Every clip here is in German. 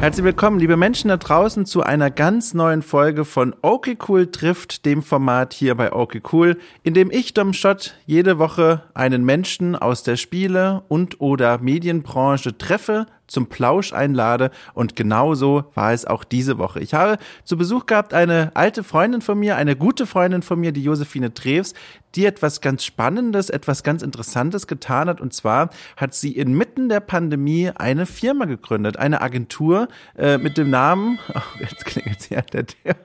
Herzlich willkommen, liebe Menschen da draußen, zu einer ganz neuen Folge von Okay Cool trifft, dem Format hier bei Okay Cool, in dem ich, Dom Schott, jede Woche einen Menschen aus der Spiele- und oder Medienbranche treffe, zum Plausch einlade. Und genauso war es auch diese Woche. Ich habe zu Besuch gehabt eine alte Freundin von mir, eine gute Freundin von mir, die Josephine Treves, die etwas ganz Spannendes, etwas ganz Interessantes getan hat. Und zwar hat sie inmitten der Pandemie eine Firma gegründet, eine Agentur äh, mit dem Namen, oh, jetzt klingelt sie an der Tür.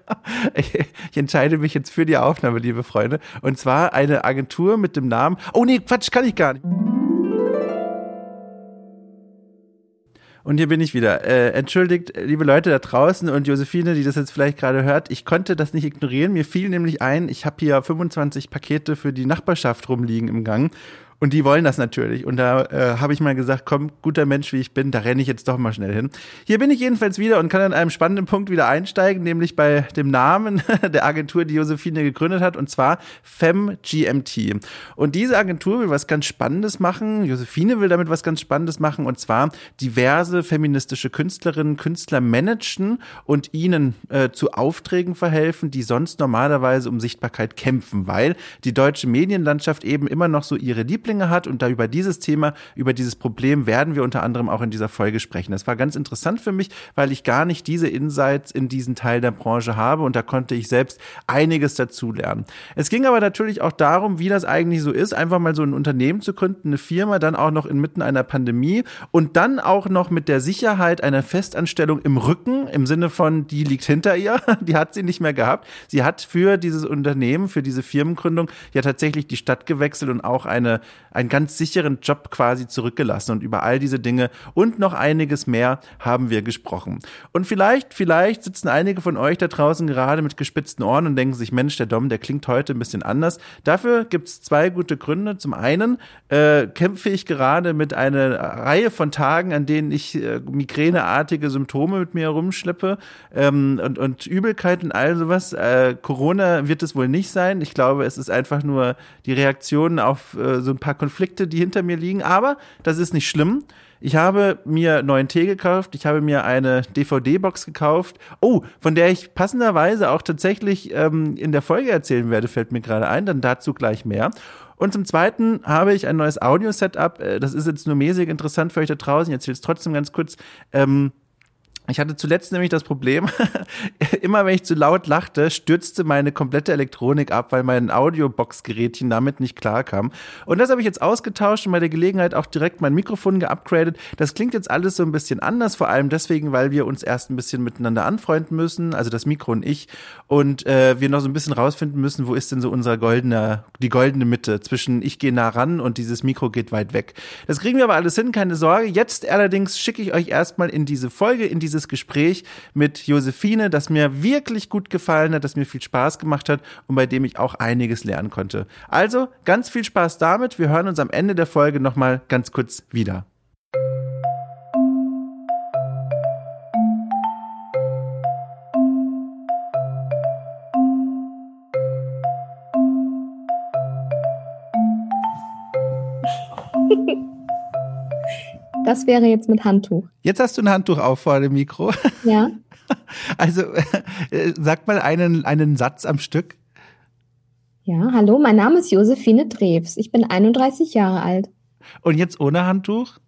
Ich, ich entscheide mich jetzt für die Aufnahme, liebe Freunde. Und zwar eine Agentur mit dem Namen, oh nee, Quatsch, kann ich gar nicht. Und hier bin ich wieder. Äh, entschuldigt, liebe Leute da draußen und Josephine, die das jetzt vielleicht gerade hört, ich konnte das nicht ignorieren. Mir fiel nämlich ein, ich habe hier 25 Pakete für die Nachbarschaft rumliegen im Gang. Und die wollen das natürlich. Und da äh, habe ich mal gesagt, komm, guter Mensch wie ich bin, da renne ich jetzt doch mal schnell hin. Hier bin ich jedenfalls wieder und kann an einem spannenden Punkt wieder einsteigen, nämlich bei dem Namen der Agentur, die Josephine gegründet hat, und zwar FemGMT. Und diese Agentur will was ganz Spannendes machen. Josephine will damit was ganz Spannendes machen, und zwar diverse feministische Künstlerinnen, Künstler managen und ihnen äh, zu Aufträgen verhelfen, die sonst normalerweise um Sichtbarkeit kämpfen, weil die deutsche Medienlandschaft eben immer noch so ihre Lieb Lieblinge hat. Und da über dieses Thema, über dieses Problem werden wir unter anderem auch in dieser Folge sprechen. Das war ganz interessant für mich, weil ich gar nicht diese Insights in diesen Teil der Branche habe und da konnte ich selbst einiges dazu lernen. Es ging aber natürlich auch darum, wie das eigentlich so ist, einfach mal so ein Unternehmen zu gründen, eine Firma, dann auch noch inmitten einer Pandemie und dann auch noch mit der Sicherheit einer Festanstellung im Rücken, im Sinne von, die liegt hinter ihr, die hat sie nicht mehr gehabt. Sie hat für dieses Unternehmen, für diese Firmengründung ja tatsächlich die Stadt gewechselt und auch eine einen ganz sicheren Job quasi zurückgelassen. Und über all diese Dinge und noch einiges mehr haben wir gesprochen. Und vielleicht, vielleicht sitzen einige von euch da draußen gerade mit gespitzten Ohren und denken sich, Mensch, der Dom, der klingt heute ein bisschen anders. Dafür gibt es zwei gute Gründe. Zum einen äh, kämpfe ich gerade mit einer Reihe von Tagen, an denen ich äh, migräneartige Symptome mit mir herumschleppe ähm, und, und Übelkeit und all sowas. Äh, Corona wird es wohl nicht sein. Ich glaube, es ist einfach nur die Reaktion auf äh, so ein paar Konflikte, die hinter mir liegen, aber das ist nicht schlimm. Ich habe mir neuen Tee gekauft, ich habe mir eine DVD-Box gekauft. Oh, von der ich passenderweise auch tatsächlich ähm, in der Folge erzählen werde, fällt mir gerade ein, dann dazu gleich mehr. Und zum Zweiten habe ich ein neues Audio-Setup. Äh, das ist jetzt nur mäßig interessant für euch da draußen. Ich erzähle es trotzdem ganz kurz. Ähm, ich hatte zuletzt nämlich das Problem, immer wenn ich zu laut lachte, stürzte meine komplette Elektronik ab, weil mein Audiobox-Gerätchen damit nicht klarkam. Und das habe ich jetzt ausgetauscht und bei der Gelegenheit auch direkt mein Mikrofon geupgradet. Das klingt jetzt alles so ein bisschen anders, vor allem deswegen, weil wir uns erst ein bisschen miteinander anfreunden müssen, also das Mikro und ich, und äh, wir noch so ein bisschen rausfinden müssen, wo ist denn so unsere goldene, die goldene Mitte zwischen ich gehe nah ran und dieses Mikro geht weit weg. Das kriegen wir aber alles hin, keine Sorge. Jetzt allerdings schicke ich euch erstmal in diese Folge, in diese dieses Gespräch mit Josephine, das mir wirklich gut gefallen hat, das mir viel Spaß gemacht hat und bei dem ich auch einiges lernen konnte. Also ganz viel Spaß damit. Wir hören uns am Ende der Folge nochmal ganz kurz wieder. Das wäre jetzt mit Handtuch. Jetzt hast du ein Handtuch auf vor dem Mikro. Ja. Also äh, sag mal einen, einen Satz am Stück. Ja, hallo, mein Name ist Josephine Drews. Ich bin 31 Jahre alt. Und jetzt ohne Handtuch?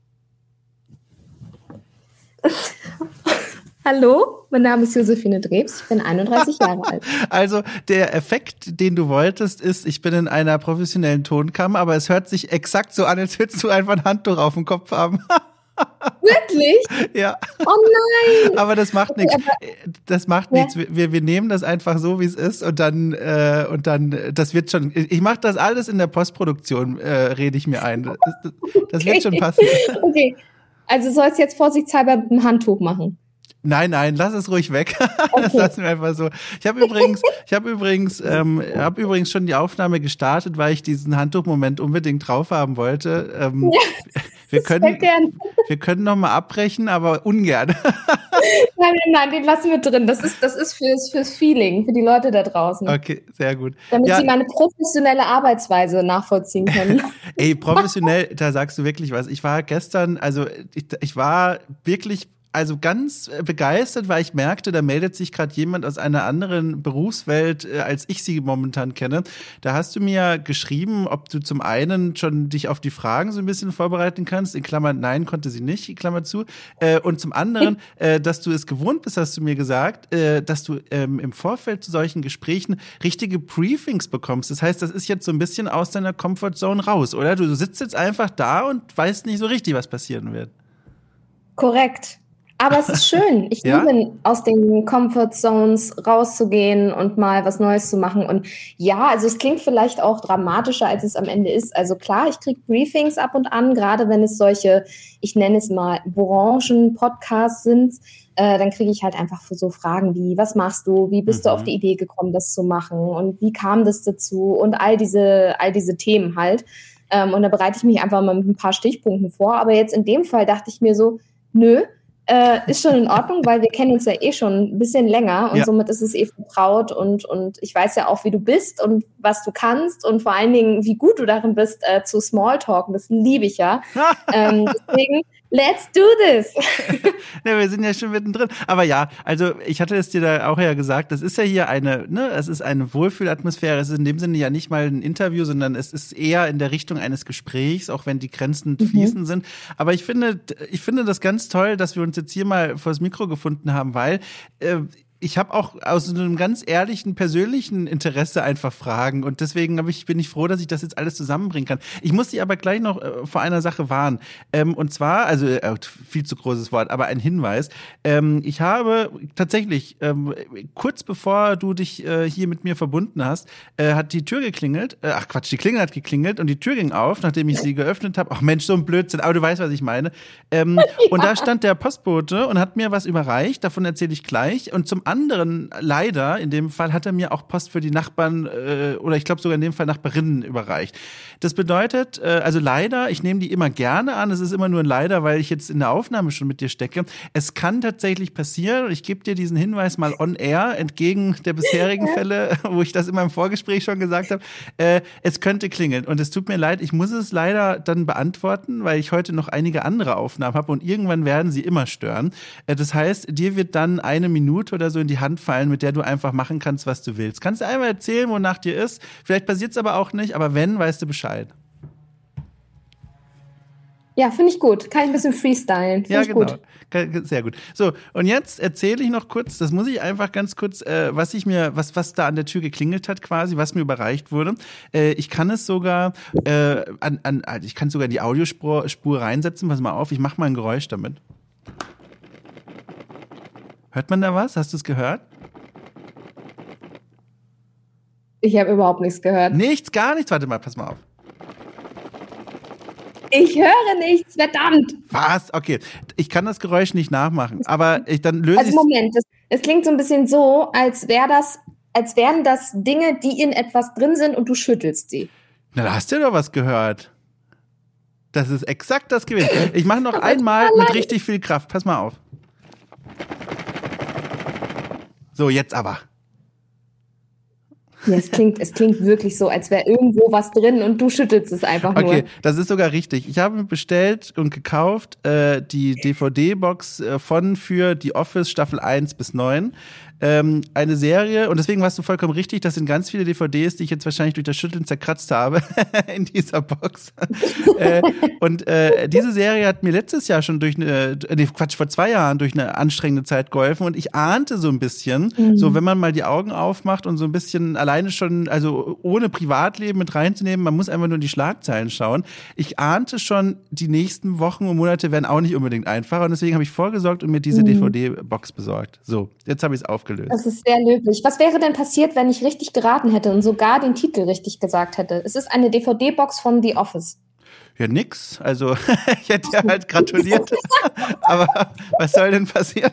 Hallo, mein Name ist Josephine Drebs, ich bin 31 Jahre alt. Also der Effekt, den du wolltest, ist, ich bin in einer professionellen Tonkammer, aber es hört sich exakt so an, als würdest du einfach ein Handtuch auf dem Kopf haben. Wirklich? Ja. Oh nein! Aber das macht nichts. Das macht ja. nichts. Wir, wir nehmen das einfach so, wie es ist und dann äh, und dann, das wird schon. Ich mache das alles in der Postproduktion, äh, rede ich mir ein. Das, das wird schon passen. Okay. Also soll es jetzt vorsichtshalber mit dem Handtuch machen. Nein, nein, lass es ruhig weg. Okay. Das lassen wir einfach so. Ich habe übrigens, ich habe übrigens, ähm, habe übrigens schon die Aufnahme gestartet, weil ich diesen Handtuchmoment unbedingt drauf haben wollte. Ähm, ja, wir können, wir können noch mal abbrechen, aber ungern. Nein, nein, nein, den lassen wir drin. Das ist, das ist fürs, fürs Feeling, für die Leute da draußen. Okay, sehr gut. Damit ja. sie meine professionelle Arbeitsweise nachvollziehen können. Ey, professionell, da sagst du wirklich was. Ich war gestern, also ich, ich war wirklich also ganz äh, begeistert, weil ich merkte, da meldet sich gerade jemand aus einer anderen Berufswelt, äh, als ich sie momentan kenne. Da hast du mir geschrieben, ob du zum einen schon dich auf die Fragen so ein bisschen vorbereiten kannst. In Klammern, nein, konnte sie nicht, in Klammer zu. Äh, und zum anderen, dass du es gewohnt bist, hast du mir gesagt, dass du ähm, im Vorfeld zu solchen Gesprächen richtige Briefings bekommst. Das heißt, das ist jetzt so ein bisschen aus deiner Comfortzone raus, oder? Du sitzt jetzt einfach da und weißt nicht so richtig, was passieren wird. Korrekt. Aber es ist schön. Ich ja? liebe aus den Comfort Zones rauszugehen und mal was Neues zu machen. Und ja, also es klingt vielleicht auch dramatischer, als es am Ende ist. Also klar, ich kriege Briefings ab und an, gerade wenn es solche, ich nenne es mal Branchen-Podcasts sind. Äh, dann kriege ich halt einfach so Fragen wie, was machst du? Wie bist mhm. du auf mhm. die Idee gekommen, das zu machen? Und wie kam das dazu? Und all diese, all diese Themen halt. Ähm, und da bereite ich mich einfach mal mit ein paar Stichpunkten vor. Aber jetzt in dem Fall dachte ich mir so, nö, äh, ist schon in Ordnung, weil wir kennen uns ja eh schon ein bisschen länger und ja. somit ist es eh vertraut und, und ich weiß ja auch, wie du bist und was du kannst und vor allen Dingen, wie gut du darin bist, äh, zu Smalltalken. Das liebe ich ja. ähm, deswegen Let's do this! ja, wir sind ja schon mittendrin. Aber ja, also ich hatte es dir da auch ja gesagt, das ist ja hier eine, ne, es ist eine Wohlfühlatmosphäre. Es ist in dem Sinne ja nicht mal ein Interview, sondern es ist eher in der Richtung eines Gesprächs, auch wenn die Grenzen mhm. fließend sind. Aber ich finde, ich finde das ganz toll, dass wir uns jetzt hier mal vors Mikro gefunden haben, weil äh, ich habe auch aus einem ganz ehrlichen, persönlichen Interesse einfach Fragen und deswegen ich, bin ich froh, dass ich das jetzt alles zusammenbringen kann. Ich muss dich aber gleich noch äh, vor einer Sache warnen. Ähm, und zwar, also äh, viel zu großes Wort, aber ein Hinweis. Ähm, ich habe tatsächlich, ähm, kurz bevor du dich äh, hier mit mir verbunden hast, äh, hat die Tür geklingelt. Äh, ach Quatsch, die Klingel hat geklingelt und die Tür ging auf, nachdem ich sie geöffnet habe. Ach Mensch, so ein Blödsinn, aber du weißt, was ich meine. Ähm, ja. Und da stand der Postbote und hat mir was überreicht, davon erzähle ich gleich. Und zum anderen, leider, in dem Fall hat er mir auch Post für die Nachbarn äh, oder ich glaube sogar in dem Fall Nachbarinnen überreicht. Das bedeutet, äh, also leider, ich nehme die immer gerne an, es ist immer nur ein Leider, weil ich jetzt in der Aufnahme schon mit dir stecke. Es kann tatsächlich passieren und ich gebe dir diesen Hinweis mal on air, entgegen der bisherigen Fälle, wo ich das immer im Vorgespräch schon gesagt habe, äh, es könnte klingeln und es tut mir leid, ich muss es leider dann beantworten, weil ich heute noch einige andere Aufnahmen habe und irgendwann werden sie immer stören. Äh, das heißt, dir wird dann eine Minute oder so in die Hand fallen, mit der du einfach machen kannst, was du willst. Kannst du einmal erzählen, wonach dir ist? Vielleicht passiert es aber auch nicht, aber wenn, weißt du Bescheid. Ja, finde ich gut. Kann ich ein bisschen freestylen. Find ja, genau. Gut. Sehr gut. So, und jetzt erzähle ich noch kurz, das muss ich einfach ganz kurz, äh, was ich mir, was, was da an der Tür geklingelt hat quasi, was mir überreicht wurde. Äh, ich kann es sogar, äh, an, an, ich kann sogar die Audiospur Spur reinsetzen. Pass mal auf, ich mache mal ein Geräusch damit. Hört man da was? Hast du es gehört? Ich habe überhaupt nichts gehört. Nichts, gar nichts. Warte mal, pass mal auf. Ich höre nichts, verdammt. Was? Okay, ich kann das Geräusch nicht nachmachen, aber ich dann löse Also Moment, es klingt so ein bisschen so, als wäre das, als wären das Dinge, die in etwas drin sind und du schüttelst sie. Na, da hast du doch was gehört. Das ist exakt das gewesen. Ich mache noch einmal mit richtig viel Kraft. Pass mal auf. So, jetzt aber. Ja, es klingt, es klingt wirklich so, als wäre irgendwo was drin und du schüttelst es einfach nur. Okay, das ist sogar richtig. Ich habe bestellt und gekauft äh, die DVD-Box äh, von für die Office Staffel 1 bis 9 ähm, eine Serie, und deswegen warst du vollkommen richtig, das sind ganz viele DVDs, die ich jetzt wahrscheinlich durch das Schütteln zerkratzt habe in dieser Box. äh, und äh, diese Serie hat mir letztes Jahr schon durch eine, äh, nee, Quatsch, vor zwei Jahren durch eine anstrengende Zeit geholfen und ich ahnte so ein bisschen, mhm. so wenn man mal die Augen aufmacht und so ein bisschen alleine schon, also ohne Privatleben mit reinzunehmen, man muss einfach nur in die Schlagzeilen schauen. Ich ahnte schon, die nächsten Wochen und Monate werden auch nicht unbedingt einfacher und deswegen habe ich vorgesorgt und mir diese mhm. DVD-Box besorgt. So, jetzt habe ich es aufgehört aufgelöst. Das ist sehr löblich. Was wäre denn passiert, wenn ich richtig geraten hätte und sogar den Titel richtig gesagt hätte? Es ist eine DVD-Box von The Office. Ja, nix. Also, ich hätte ja halt gratuliert. Aber was soll denn passieren?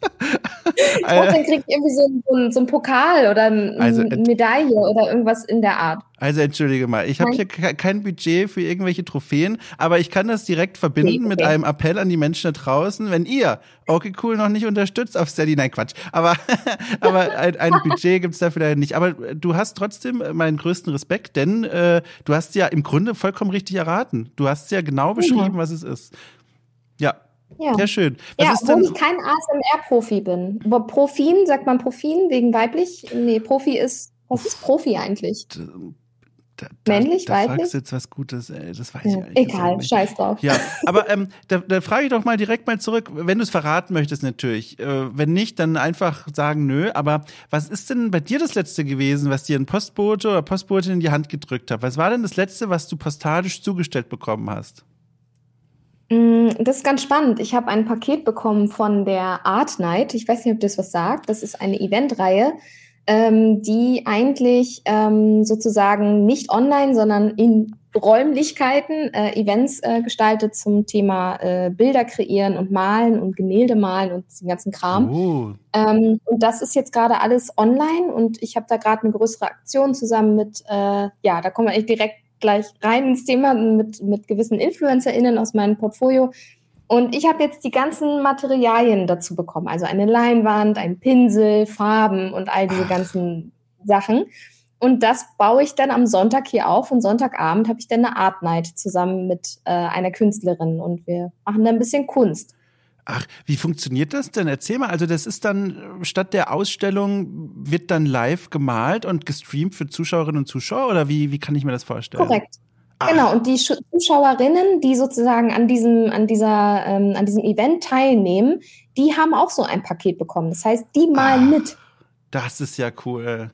Ich glaube, dann kriegt irgendwie so, so, so ein Pokal oder eine also, Medaille oder irgendwas in der Art. Also entschuldige mal, ich habe hier kein Budget für irgendwelche Trophäen, aber ich kann das direkt verbinden okay. mit einem Appell an die Menschen da draußen, wenn ihr okay cool noch nicht unterstützt auf Steady, nein Quatsch, aber aber ein, ein Budget gibt's dafür leider nicht. Aber du hast trotzdem meinen größten Respekt, denn äh, du hast ja im Grunde vollkommen richtig erraten. Du hast ja genau beschrieben, ja. was es ist. Ja, Ja, ja schön. Was ja, obwohl ich kein ASMR-Profi bin. Aber Profin, sagt man Profin wegen weiblich? Nee, Profi ist, was ist Profi eigentlich? Da, da, Männlich, da weiblich? fragst du jetzt was Gutes, ey, das weiß ja, ich eigentlich Egal, scheiß drauf. Ja, aber ähm, da, da frage ich doch mal direkt mal zurück, wenn du es verraten möchtest natürlich. Äh, wenn nicht, dann einfach sagen nö. Aber was ist denn bei dir das Letzte gewesen, was dir ein Postbote oder Postbotin in die Hand gedrückt hat? Was war denn das Letzte, was du postalisch zugestellt bekommen hast? Mm, das ist ganz spannend. Ich habe ein Paket bekommen von der Art Night. Ich weiß nicht, ob das was sagt. Das ist eine Eventreihe ähm, die eigentlich ähm, sozusagen nicht online, sondern in Räumlichkeiten äh, Events äh, gestaltet zum Thema äh, Bilder kreieren und malen und Gemälde malen und den ganzen Kram. Oh. Ähm, und das ist jetzt gerade alles online und ich habe da gerade eine größere Aktion zusammen mit, äh, ja, da kommen wir echt direkt gleich rein ins Thema mit, mit gewissen InfluencerInnen aus meinem Portfolio, und ich habe jetzt die ganzen Materialien dazu bekommen, also eine Leinwand, ein Pinsel, Farben und all diese ganzen Sachen. Und das baue ich dann am Sonntag hier auf. Und Sonntagabend habe ich dann eine Art Night zusammen mit äh, einer Künstlerin. Und wir machen dann ein bisschen Kunst. Ach, wie funktioniert das denn? Erzähl mal. Also das ist dann statt der Ausstellung wird dann live gemalt und gestreamt für Zuschauerinnen und Zuschauer oder wie, wie kann ich mir das vorstellen? Korrekt. Genau, und die Zuschauerinnen, die sozusagen an diesem, an dieser, ähm, an diesem Event teilnehmen, die haben auch so ein Paket bekommen. Das heißt, die malen Ach, mit. Das ist ja cool.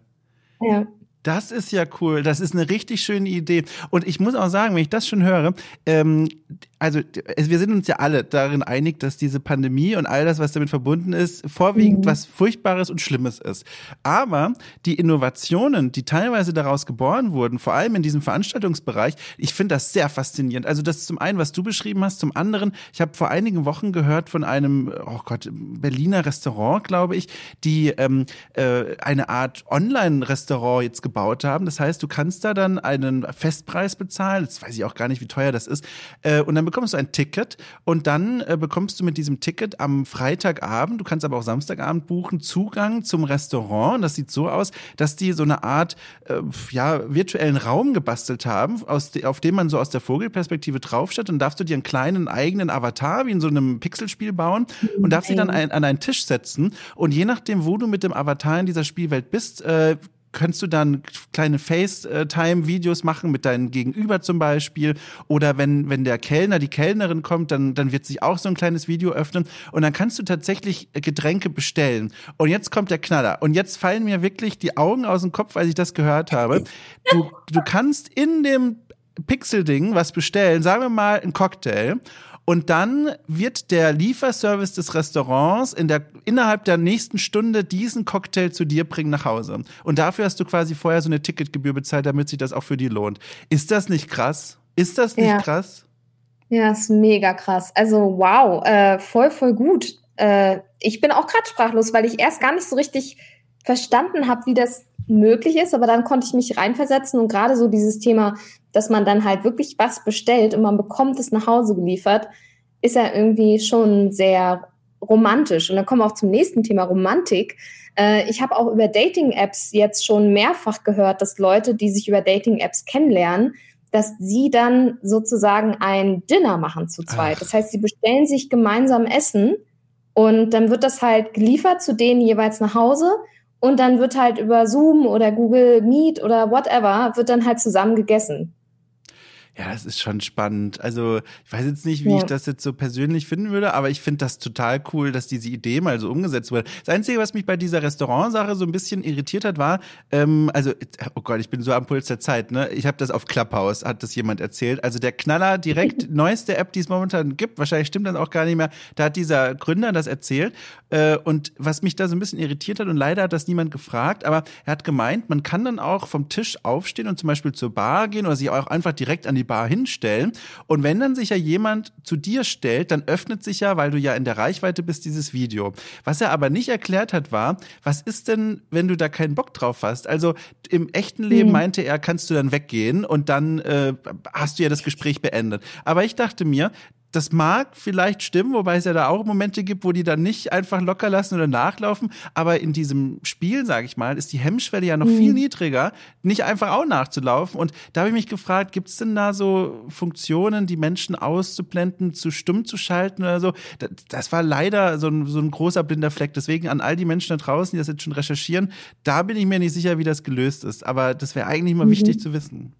Ja. Das ist ja cool. Das ist eine richtig schöne Idee. Und ich muss auch sagen, wenn ich das schon höre, ähm, also wir sind uns ja alle darin einig, dass diese Pandemie und all das, was damit verbunden ist, vorwiegend mhm. was Furchtbares und Schlimmes ist. Aber die Innovationen, die teilweise daraus geboren wurden, vor allem in diesem Veranstaltungsbereich, ich finde das sehr faszinierend. Also das ist zum einen, was du beschrieben hast, zum anderen, ich habe vor einigen Wochen gehört von einem, oh Gott, Berliner Restaurant, glaube ich, die ähm, äh, eine Art Online-Restaurant jetzt gebaut haben. Das heißt, du kannst da dann einen Festpreis bezahlen. Jetzt weiß ich auch gar nicht, wie teuer das ist. Äh, und dann bekommst du ein Ticket und dann äh, bekommst du mit diesem Ticket am Freitagabend, du kannst aber auch Samstagabend buchen, Zugang zum Restaurant. Und das sieht so aus, dass die so eine Art äh, ja, virtuellen Raum gebastelt haben, aus de auf dem man so aus der Vogelperspektive draufsteht. Und darfst du dir einen kleinen eigenen Avatar wie in so einem Pixelspiel bauen und darfst sie dann ein, an einen Tisch setzen. Und je nachdem, wo du mit dem Avatar in dieser Spielwelt bist, äh, kannst du dann kleine FaceTime-Videos machen mit deinem Gegenüber zum Beispiel. Oder wenn, wenn der Kellner, die Kellnerin kommt, dann, dann wird sich auch so ein kleines Video öffnen. Und dann kannst du tatsächlich Getränke bestellen. Und jetzt kommt der Knaller. Und jetzt fallen mir wirklich die Augen aus dem Kopf, als ich das gehört habe. Du, du kannst in dem Pixel-Ding was bestellen, sagen wir mal ein Cocktail. Und dann wird der Lieferservice des Restaurants in der, innerhalb der nächsten Stunde diesen Cocktail zu dir bringen nach Hause. Und dafür hast du quasi vorher so eine Ticketgebühr bezahlt, damit sich das auch für die lohnt. Ist das nicht krass? Ist das nicht ja. krass? Ja, ist mega krass. Also wow, äh, voll, voll gut. Äh, ich bin auch gerade sprachlos, weil ich erst gar nicht so richtig verstanden habe, wie das möglich ist, aber dann konnte ich mich reinversetzen und gerade so dieses Thema dass man dann halt wirklich was bestellt und man bekommt es nach Hause geliefert, ist ja irgendwie schon sehr romantisch. Und dann kommen wir auch zum nächsten Thema Romantik. Äh, ich habe auch über Dating-Apps jetzt schon mehrfach gehört, dass Leute, die sich über Dating-Apps kennenlernen, dass sie dann sozusagen ein Dinner machen zu zweit. Ach. Das heißt, sie bestellen sich gemeinsam Essen und dann wird das halt geliefert zu denen jeweils nach Hause und dann wird halt über Zoom oder Google Meet oder whatever, wird dann halt zusammen gegessen. Ja, das ist schon spannend. Also ich weiß jetzt nicht, wie ja. ich das jetzt so persönlich finden würde, aber ich finde das total cool, dass diese Idee mal so umgesetzt wurde. Das Einzige, was mich bei dieser Restaurantsache so ein bisschen irritiert hat, war, ähm, also, oh Gott, ich bin so am Puls der Zeit, ne? Ich habe das auf Clubhouse, hat das jemand erzählt. Also der Knaller direkt, neueste App, die es momentan gibt, wahrscheinlich stimmt das auch gar nicht mehr, da hat dieser Gründer das erzählt. Äh, und was mich da so ein bisschen irritiert hat, und leider hat das niemand gefragt, aber er hat gemeint, man kann dann auch vom Tisch aufstehen und zum Beispiel zur Bar gehen oder sich auch einfach direkt an die Bar hinstellen. Und wenn dann sich ja jemand zu dir stellt, dann öffnet sich ja, weil du ja in der Reichweite bist, dieses Video. Was er aber nicht erklärt hat, war, was ist denn, wenn du da keinen Bock drauf hast? Also im echten Leben mhm. meinte er, kannst du dann weggehen und dann äh, hast du ja das Gespräch beendet. Aber ich dachte mir, das mag vielleicht stimmen, wobei es ja da auch Momente gibt, wo die dann nicht einfach locker lassen oder nachlaufen. Aber in diesem Spiel, sage ich mal, ist die Hemmschwelle ja noch mhm. viel niedriger, nicht einfach auch nachzulaufen. Und da habe ich mich gefragt, gibt es denn da so Funktionen, die Menschen auszublenden, zu stumm zu schalten oder so? Das, das war leider so ein, so ein großer blinder Fleck. Deswegen an all die Menschen da draußen, die das jetzt schon recherchieren, da bin ich mir nicht sicher, wie das gelöst ist. Aber das wäre eigentlich mal mhm. wichtig zu wissen.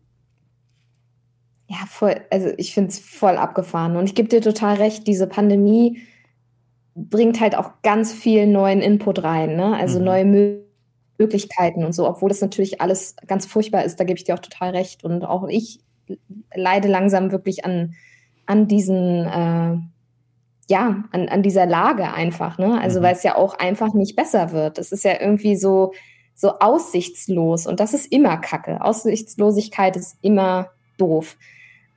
Ja, voll, also ich finde es voll abgefahren. Und ich gebe dir total recht, diese Pandemie bringt halt auch ganz viel neuen Input rein, ne? Also mhm. neue Möglichkeiten und so, obwohl das natürlich alles ganz furchtbar ist, da gebe ich dir auch total recht. Und auch ich leide langsam wirklich an, an diesen, äh, ja, an, an dieser Lage einfach, ne? Also mhm. weil es ja auch einfach nicht besser wird. Es ist ja irgendwie so, so aussichtslos und das ist immer Kacke. Aussichtslosigkeit ist immer doof.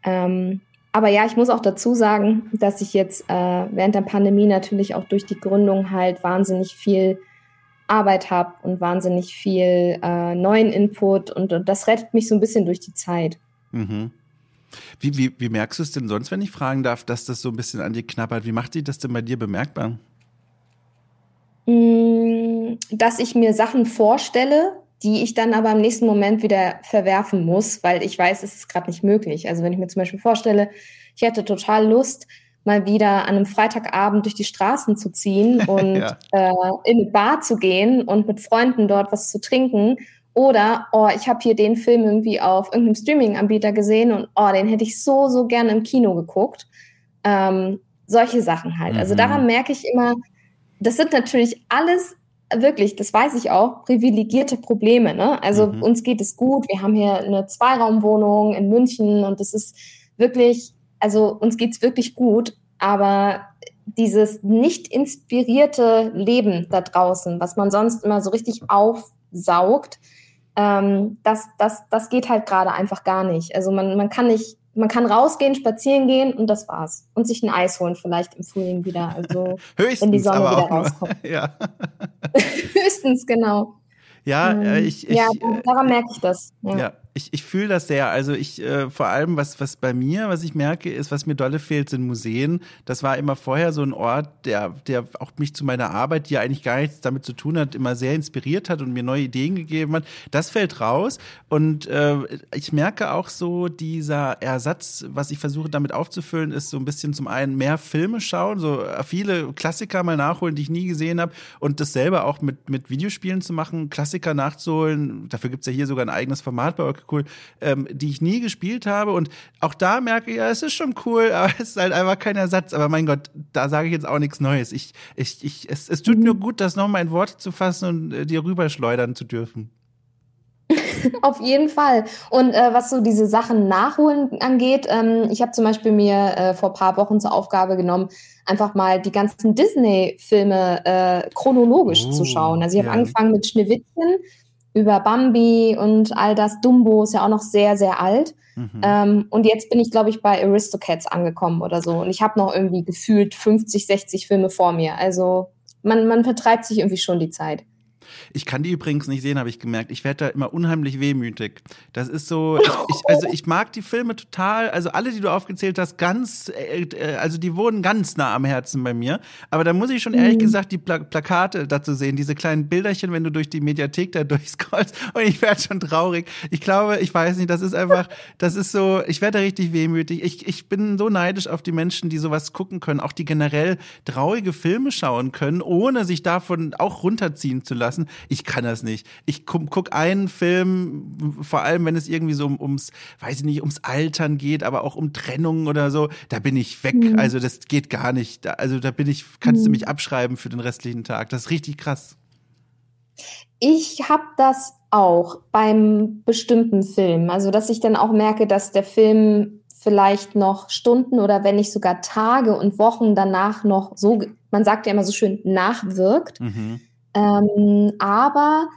Ähm, aber ja, ich muss auch dazu sagen, dass ich jetzt äh, während der Pandemie natürlich auch durch die Gründung halt wahnsinnig viel Arbeit habe und wahnsinnig viel äh, neuen Input und, und, das rettet mich so ein bisschen durch die Zeit. Mhm. Wie, wie, wie merkst du es denn sonst, wenn ich fragen darf, dass das so ein bisschen an dir knabbert? Wie macht sich das denn bei dir bemerkbar? Mm, dass ich mir Sachen vorstelle, die ich dann aber im nächsten Moment wieder verwerfen muss, weil ich weiß, es ist gerade nicht möglich. Also wenn ich mir zum Beispiel vorstelle, ich hätte total Lust, mal wieder an einem Freitagabend durch die Straßen zu ziehen und ja. äh, in eine Bar zu gehen und mit Freunden dort was zu trinken. Oder, oh, ich habe hier den Film irgendwie auf irgendeinem Streaming-Anbieter gesehen und oh, den hätte ich so, so gerne im Kino geguckt. Ähm, solche Sachen halt. Also mhm. Also daran merke ich immer, das sind natürlich alles wirklich, das weiß ich auch, privilegierte Probleme. Ne? Also mhm. uns geht es gut. Wir haben hier eine Zweiraumwohnung in München und es ist wirklich, also uns geht es wirklich gut. Aber dieses nicht inspirierte Leben da draußen, was man sonst immer so richtig aufsaugt, ähm, das, das, das geht halt gerade einfach gar nicht. Also man, man kann nicht man kann rausgehen, spazieren gehen und das war's. Und sich ein Eis holen vielleicht im Frühling wieder. Also Höchstens, wenn die Sonne wieder rauskommt. ja. Höchstens, genau. Ja, ähm, äh, ich, ich, ja, daran merke ich das. ja. ja ich, ich fühle das sehr. Also ich, äh, vor allem, was, was bei mir, was ich merke, ist, was mir dolle fehlt, sind Museen. Das war immer vorher so ein Ort, der, der auch mich zu meiner Arbeit, die ja eigentlich gar nichts damit zu tun hat, immer sehr inspiriert hat und mir neue Ideen gegeben hat. Das fällt raus. Und äh, ich merke auch so, dieser Ersatz, was ich versuche damit aufzufüllen, ist so ein bisschen zum einen mehr Filme schauen, so viele Klassiker mal nachholen, die ich nie gesehen habe. Und das selber auch mit, mit Videospielen zu machen, Klassiker nachzuholen. Dafür gibt's ja hier sogar ein eigenes Format bei cool, ähm, die ich nie gespielt habe. Und auch da merke ich, ja, es ist schon cool, aber es ist halt einfach kein Ersatz. Aber mein Gott, da sage ich jetzt auch nichts Neues. Ich, ich, ich, es, es tut mhm. mir gut, das nochmal in Worte zu fassen und äh, dir rüberschleudern zu dürfen. Auf jeden Fall. Und äh, was so diese Sachen nachholen angeht, ähm, ich habe zum Beispiel mir äh, vor paar Wochen zur Aufgabe genommen, einfach mal die ganzen Disney-Filme äh, chronologisch oh, zu schauen. Also ich habe ja. angefangen mit Schneewittchen über Bambi und all das. Dumbo ist ja auch noch sehr, sehr alt. Mhm. Ähm, und jetzt bin ich, glaube ich, bei Aristocats angekommen oder so. Und ich habe noch irgendwie gefühlt 50, 60 Filme vor mir. Also man, man vertreibt sich irgendwie schon die Zeit. Ich kann die übrigens nicht sehen, habe ich gemerkt. Ich werde da immer unheimlich wehmütig. Das ist so, ich, also ich mag die Filme total, also alle, die du aufgezählt hast, ganz, äh, äh, also die wohnen ganz nah am Herzen bei mir. Aber da muss ich schon ehrlich mhm. gesagt die Pla Plakate dazu sehen, diese kleinen Bilderchen, wenn du durch die Mediathek da durchscrollst und ich werde schon traurig. Ich glaube, ich weiß nicht, das ist einfach, das ist so, ich werde richtig wehmütig. Ich, ich bin so neidisch auf die Menschen, die sowas gucken können, auch die generell traurige Filme schauen können, ohne sich davon auch runterziehen zu lassen ich kann das nicht. Ich guck, einen Film, vor allem wenn es irgendwie so um, ums, weiß ich nicht, ums Altern geht, aber auch um Trennung oder so, da bin ich weg. Mhm. Also das geht gar nicht. Da, also da bin ich, kannst mhm. du mich abschreiben für den restlichen Tag. Das ist richtig krass. Ich habe das auch beim bestimmten Film. Also, dass ich dann auch merke, dass der Film vielleicht noch Stunden oder wenn nicht sogar Tage und Wochen danach noch so, man sagt ja immer so schön, nachwirkt. Mhm. Ähm, aber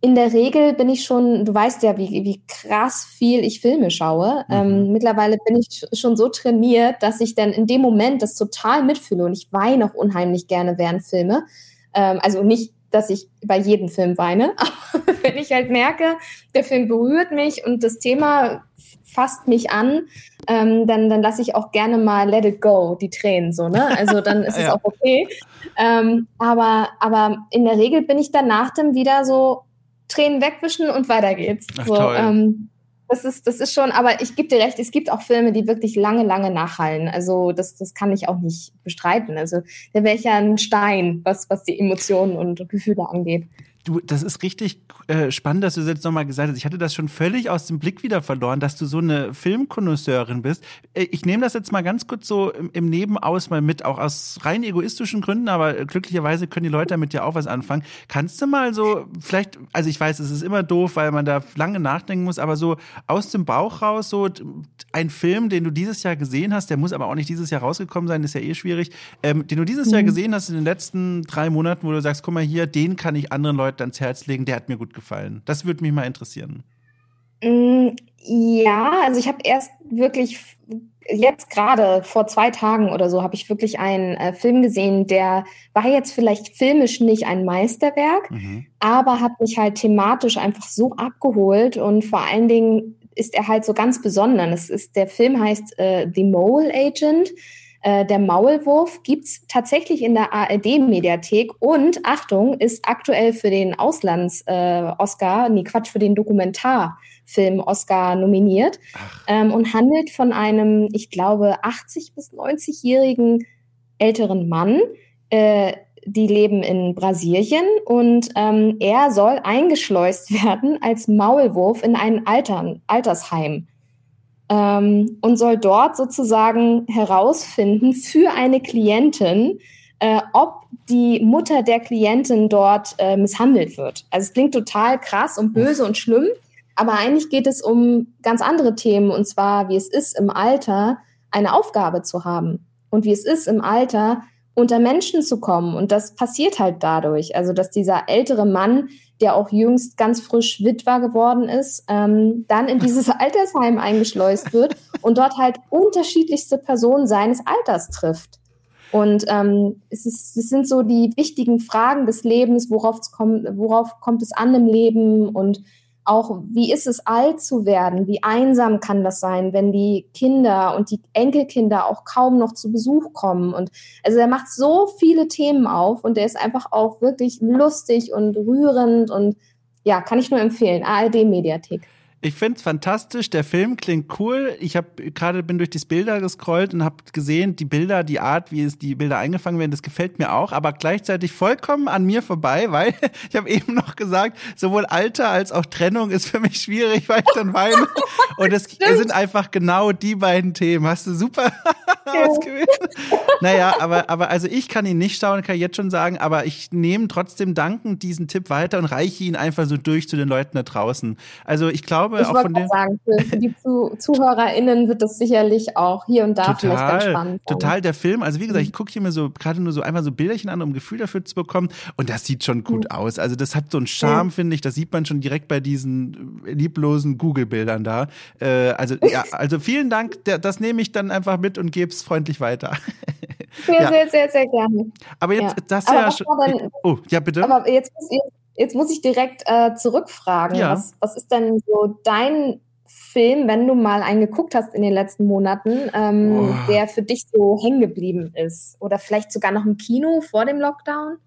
in der Regel bin ich schon, du weißt ja, wie, wie krass viel ich Filme schaue. Mhm. Ähm, mittlerweile bin ich schon so trainiert, dass ich dann in dem Moment das total mitfühle und ich weine auch unheimlich gerne während Filme. Ähm, also nicht, dass ich bei jedem Film weine, aber wenn ich halt merke, der Film berührt mich und das Thema fasst mich an, ähm, dann, dann lasse ich auch gerne mal let it go, die Tränen so, ne? Also dann ist ja. es auch okay. Ähm, aber, aber in der Regel bin ich danach dann wieder so Tränen wegwischen und weiter geht's. Ach, so, ähm, das ist, das ist schon, aber ich gebe dir recht, es gibt auch Filme, die wirklich lange, lange nachhallen. Also das, das kann ich auch nicht bestreiten. Also da wäre ich ja ein Stein, was, was die Emotionen und Gefühle angeht. Du, das ist richtig äh, spannend, dass du das jetzt nochmal gesagt hast. Ich hatte das schon völlig aus dem Blick wieder verloren, dass du so eine Filmkonnoisseurin bist. Äh, ich nehme das jetzt mal ganz kurz so im, im Nebenaus mal mit, auch aus rein egoistischen Gründen, aber glücklicherweise können die Leute damit ja auch was anfangen. Kannst du mal so, vielleicht, also ich weiß, es ist immer doof, weil man da lange nachdenken muss, aber so aus dem Bauch raus, so ein Film, den du dieses Jahr gesehen hast, der muss aber auch nicht dieses Jahr rausgekommen sein, ist ja eh schwierig, ähm, den du dieses mhm. Jahr gesehen hast in den letzten drei Monaten, wo du sagst, guck mal hier, den kann ich anderen Leuten ans Herz legen, der hat mir gut gefallen. Das würde mich mal interessieren. Mm, ja, also ich habe erst wirklich jetzt gerade vor zwei Tagen oder so habe ich wirklich einen äh, Film gesehen, der war jetzt vielleicht filmisch nicht ein Meisterwerk, mhm. aber hat mich halt thematisch einfach so abgeholt und vor allen Dingen ist er halt so ganz besonders. ist der Film heißt äh, The Mole Agent. Äh, der Maulwurf gibt's tatsächlich in der ARD-Mediathek und Achtung, ist aktuell für den Auslands-Oscar, äh, nee, Quatsch, für den Dokumentarfilm-Oscar nominiert ähm, und handelt von einem, ich glaube, 80- bis 90-jährigen älteren Mann. Äh, die leben in Brasilien und ähm, er soll eingeschleust werden als Maulwurf in ein Altern, Altersheim ähm, und soll dort sozusagen herausfinden für eine Klientin, äh, ob die Mutter der Klientin dort äh, misshandelt wird. Also es klingt total krass und böse und schlimm, aber eigentlich geht es um ganz andere Themen und zwar, wie es ist im Alter, eine Aufgabe zu haben und wie es ist im Alter, unter Menschen zu kommen. Und das passiert halt dadurch. Also, dass dieser ältere Mann der auch jüngst ganz frisch Witwer geworden ist, ähm, dann in dieses Altersheim eingeschleust wird und dort halt unterschiedlichste Personen seines Alters trifft. Und ähm, es, ist, es sind so die wichtigen Fragen des Lebens, worauf, es kommt, worauf kommt es an im Leben und auch, wie ist es alt zu werden? Wie einsam kann das sein, wenn die Kinder und die Enkelkinder auch kaum noch zu Besuch kommen? Und also er macht so viele Themen auf und er ist einfach auch wirklich lustig und rührend und ja, kann ich nur empfehlen. ARD Mediathek. Ich finde es fantastisch. Der Film klingt cool. Ich habe gerade bin durch die Bilder gescrollt und habe gesehen, die Bilder, die Art, wie es die Bilder eingefangen werden, das gefällt mir auch, aber gleichzeitig vollkommen an mir vorbei, weil ich habe eben noch gesagt, sowohl Alter als auch Trennung ist für mich schwierig, weil ich dann weine. und es sind einfach genau die beiden Themen. Hast du super ausgewählt? naja, aber aber also ich kann ihn nicht schauen, kann ich jetzt schon sagen, aber ich nehme trotzdem dankend diesen Tipp weiter und reiche ihn einfach so durch zu den Leuten da draußen. Also ich glaube ich auch von dem. sagen, für, für die Zu ZuhörerInnen wird das sicherlich auch hier und da total, vielleicht ganz spannend. Sein. Total der Film. Also wie gesagt, mhm. ich gucke hier mir so gerade nur so einfach so Bilderchen an, um ein Gefühl dafür zu bekommen. Und das sieht schon gut mhm. aus. Also das hat so einen Charme, mhm. finde ich. Das sieht man schon direkt bei diesen lieblosen Google-Bildern da. Äh, also ja, also vielen Dank. Das nehme ich dann einfach mit und gebe es freundlich weiter. Sehr, ja. sehr, sehr, sehr gerne. Aber jetzt, ja. das ja schon. Oh, ja, bitte. Aber jetzt, jetzt Jetzt muss ich direkt äh, zurückfragen. Ja. Was, was ist denn so dein Film, wenn du mal einen geguckt hast in den letzten Monaten, ähm, der für dich so hängen geblieben ist? Oder vielleicht sogar noch im Kino vor dem Lockdown?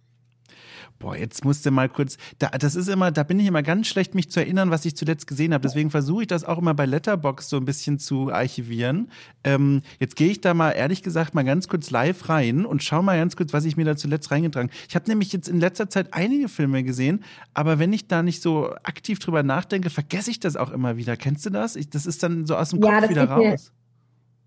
Boah, jetzt musste mal kurz, da, das ist immer, da bin ich immer ganz schlecht, mich zu erinnern, was ich zuletzt gesehen habe. Deswegen versuche ich das auch immer bei Letterbox so ein bisschen zu archivieren. Ähm, jetzt gehe ich da mal ehrlich gesagt mal ganz kurz live rein und schau mal ganz kurz, was ich mir da zuletzt reingetragen. Ich habe nämlich jetzt in letzter Zeit einige Filme gesehen, aber wenn ich da nicht so aktiv drüber nachdenke, vergesse ich das auch immer wieder. Kennst du das? Ich, das ist dann so aus dem ja, Kopf wieder raus.